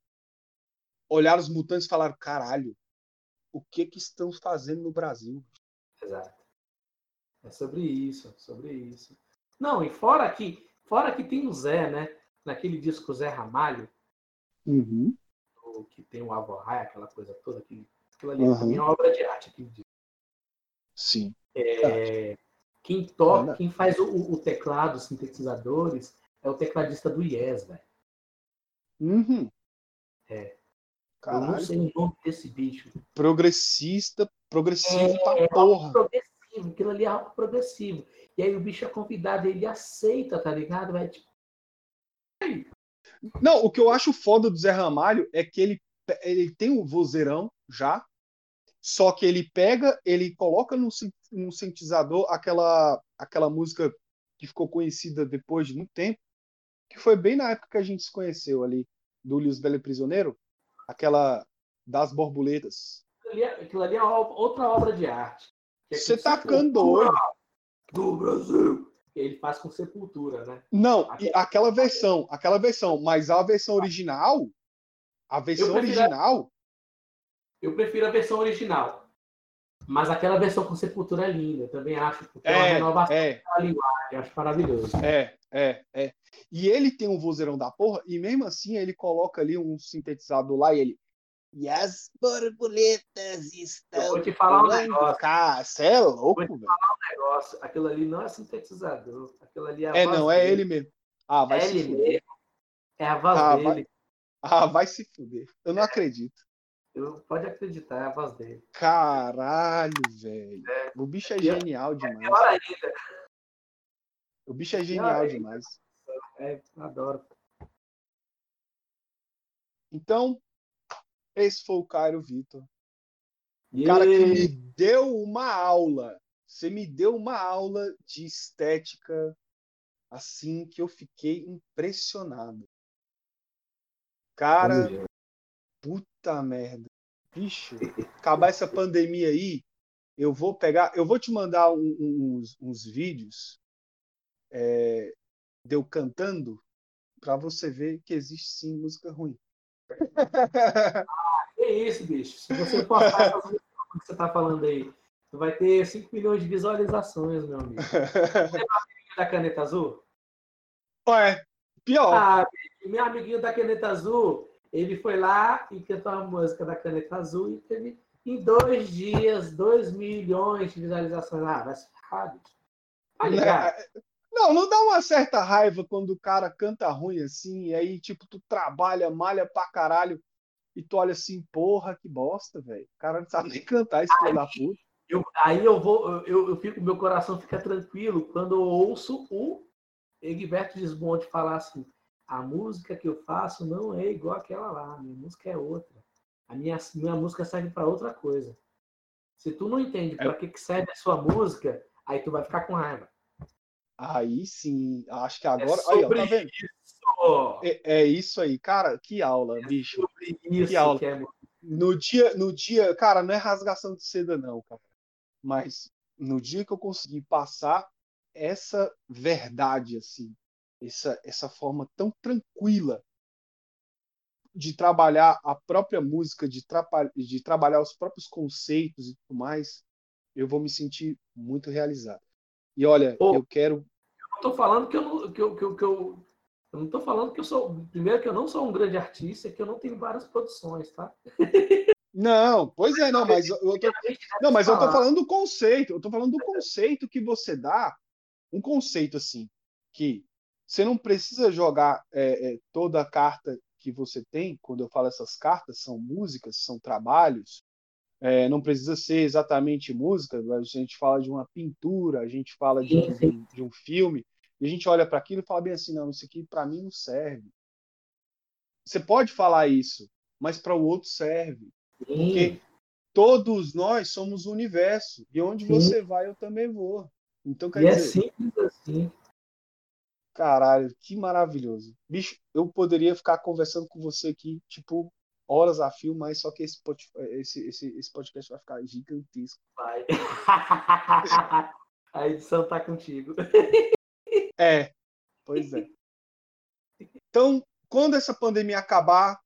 olharam os mutantes e falaram: caralho, o que que estão fazendo no Brasil. Exato. É sobre isso, sobre isso. Não, e fora que, fora que tem o Zé, né? Naquele disco Zé Ramalho, Uhum. que tem o Avorrai, aquela coisa toda, que, aquilo ali Uhum. é uma obra de arte. Aquele disco. Sim. É, quem toca, quem faz o, o teclado, os sintetizadores, é o tecladista do Yes, velho. Uhum. É. Eu Caralho. não sei o nome desse bicho. Progressista, progressivo pra É, porra. progressivo, aquilo ali é algo progressivo. E aí o bicho é convidado, ele aceita, tá ligado? Vai, tipo, Não, o que eu acho foda do Zé Ramalho é que ele, ele tem um vozeirão já, só que ele pega, ele coloca num, num sintetizador aquela, aquela música que ficou conhecida depois de muito tempo, que foi bem na época que a gente se conheceu ali, do Luiz Belo Prisioneiro, aquela das borboletas. aquilo ali é, é outra obra de arte. É Você tá doido. Do Brasil. Ele faz com sepultura, né? Não, e aquela versão, aquela versão, mas a versão original, a versão prefiro- original, Eu prefiro a versão original. Mas aquela versão com sepultura é linda, eu também acho, porque é uma é, renovação é, da linguagem, acho maravilhoso. É, é, é. E ele tem um vozeirão da porra, e mesmo assim ele coloca ali um sintetizador lá e ele. E as borboletas estão. Eu vou te falar um voando". negócio. Cara, você é louco, Vou te velho. negócio, aquilo ali não é sintetizador, aquilo ali é a É, não, é dele. ele mesmo. Ah, vai É se ele fuder. mesmo. É a voz Ah, dele. vai- Ah, vai se fuder. Eu não acredito. Eu, pode acreditar, é a voz dele. Caralho, velho. O bicho é eu- genial demais. Pior ainda. O bicho é genial demais. É, adoro. Então, esse foi o Cairo Vitor. O cara que me deu uma aula. Você me deu uma aula de estética assim que eu fiquei impressionado. Cara, ver. Puta merda. Bicho, acabar essa pandemia aí, eu vou pegar, eu vou te mandar um- um- uns, uns vídeos é, de eu cantando pra você ver que existe sim música ruim. Que isso, bicho? Se você postar essas músicas que você tá falando aí, tu vai ter 5 milhões de visualizações, [laughs] meu amigo. Da caneta azul? Ué, pior. Ah, meu amiguinho da caneta azul, ele foi lá e cantou a música da caneta azul e teve em dois dias 2 milhões de visualizações. Ah, vai se ferrar, bicho. Tá ligado? Não, não dá uma certa raiva quando o cara canta ruim assim, e aí, tipo, tu trabalha, malha pra caralho, e tu olha assim, porra, que bosta, velho. O cara não sabe nem cantar esse filho da puta. Eu- aí eu vou, eu, eu fico, meu coração fica tranquilo quando eu ouço o Egberto Desmonte falar assim: a música que eu faço não é igual aquela lá, minha música é outra. A minha, minha música serve para outra coisa. Se tu não entende para que, que serve a sua música, aí tu vai ficar com raiva. Aí sim, acho que É agora. Aí, ó, tá vendo? isso. É, é isso aí, cara, que aula, bicho. Sobre isso aula. que é No dia, no dia, cara, não é rasgação de seda, não, cara. Mas no dia que eu consegui passar essa verdade, assim, essa, essa forma tão tranquila de trabalhar a própria música, de, trapa- de trabalhar os próprios conceitos e tudo mais, eu vou me sentir muito realizado. E olha, Pô. eu quero. não tô falando que eu não, que eu, que eu, que eu, eu não tô falando que eu sou. Primeiro que eu não sou um grande artista, que eu não tenho várias produções, tá? Não, pois é, não, [laughs] mas eu, eu tô, Não, mas eu tô falando do conceito. Eu tô falando do conceito que você dá. Um conceito assim, que você não precisa jogar é, é, toda a carta que você tem. Quando eu falo essas cartas, são músicas, são trabalhos. É, não precisa ser exatamente música. A gente fala de uma pintura, a gente fala de, sim. de, um filme. E a gente olha para aquilo e fala bem assim: não, isso aqui para mim não serve. Você pode falar isso, mas para o outro serve. Porque todos nós somos o universo. E onde Sim. você vai, eu também vou. Então, quer E é dizer, simples assim. Caralho, que maravilhoso. Bicho, eu poderia ficar conversando com você aqui, tipo, horas a fio, mas só que esse, esse, esse, esse podcast vai ficar gigantesco. Vai. [laughs] A edição tá contigo. É, pois é. Então, quando essa pandemia acabar,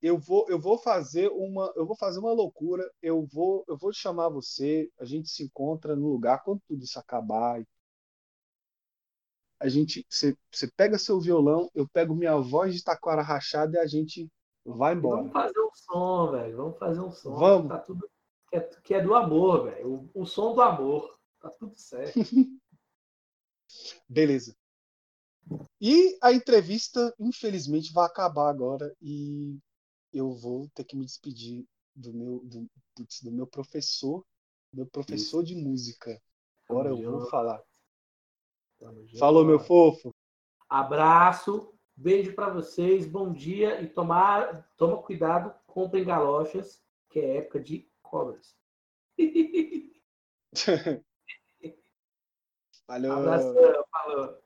eu vou, eu vou fazer uma, eu vou fazer uma loucura. Eu vou, eu vou chamar você. A gente se encontra no lugar quando tudo isso acabar. A gente, você, pega seu violão, eu pego minha voz de taquara rachada e a gente vai embora. Vamos fazer um som, velho. Vamos fazer um som. Vamos. Tá tudo que é, que é do amor, velho. O, o som do amor. Tá tudo certo. [laughs] Beleza. E a entrevista, infelizmente, vai acabar agora e eu vou ter que me despedir do meu, do, do meu professor, meu professor de música. Agora eu vou falar. Falou, meu fofo. Abraço, beijo para vocês, bom dia e tomar, toma cuidado, comprem galochas, que é época de cobras. [laughs] [laughs] Valeu. Abração, falou.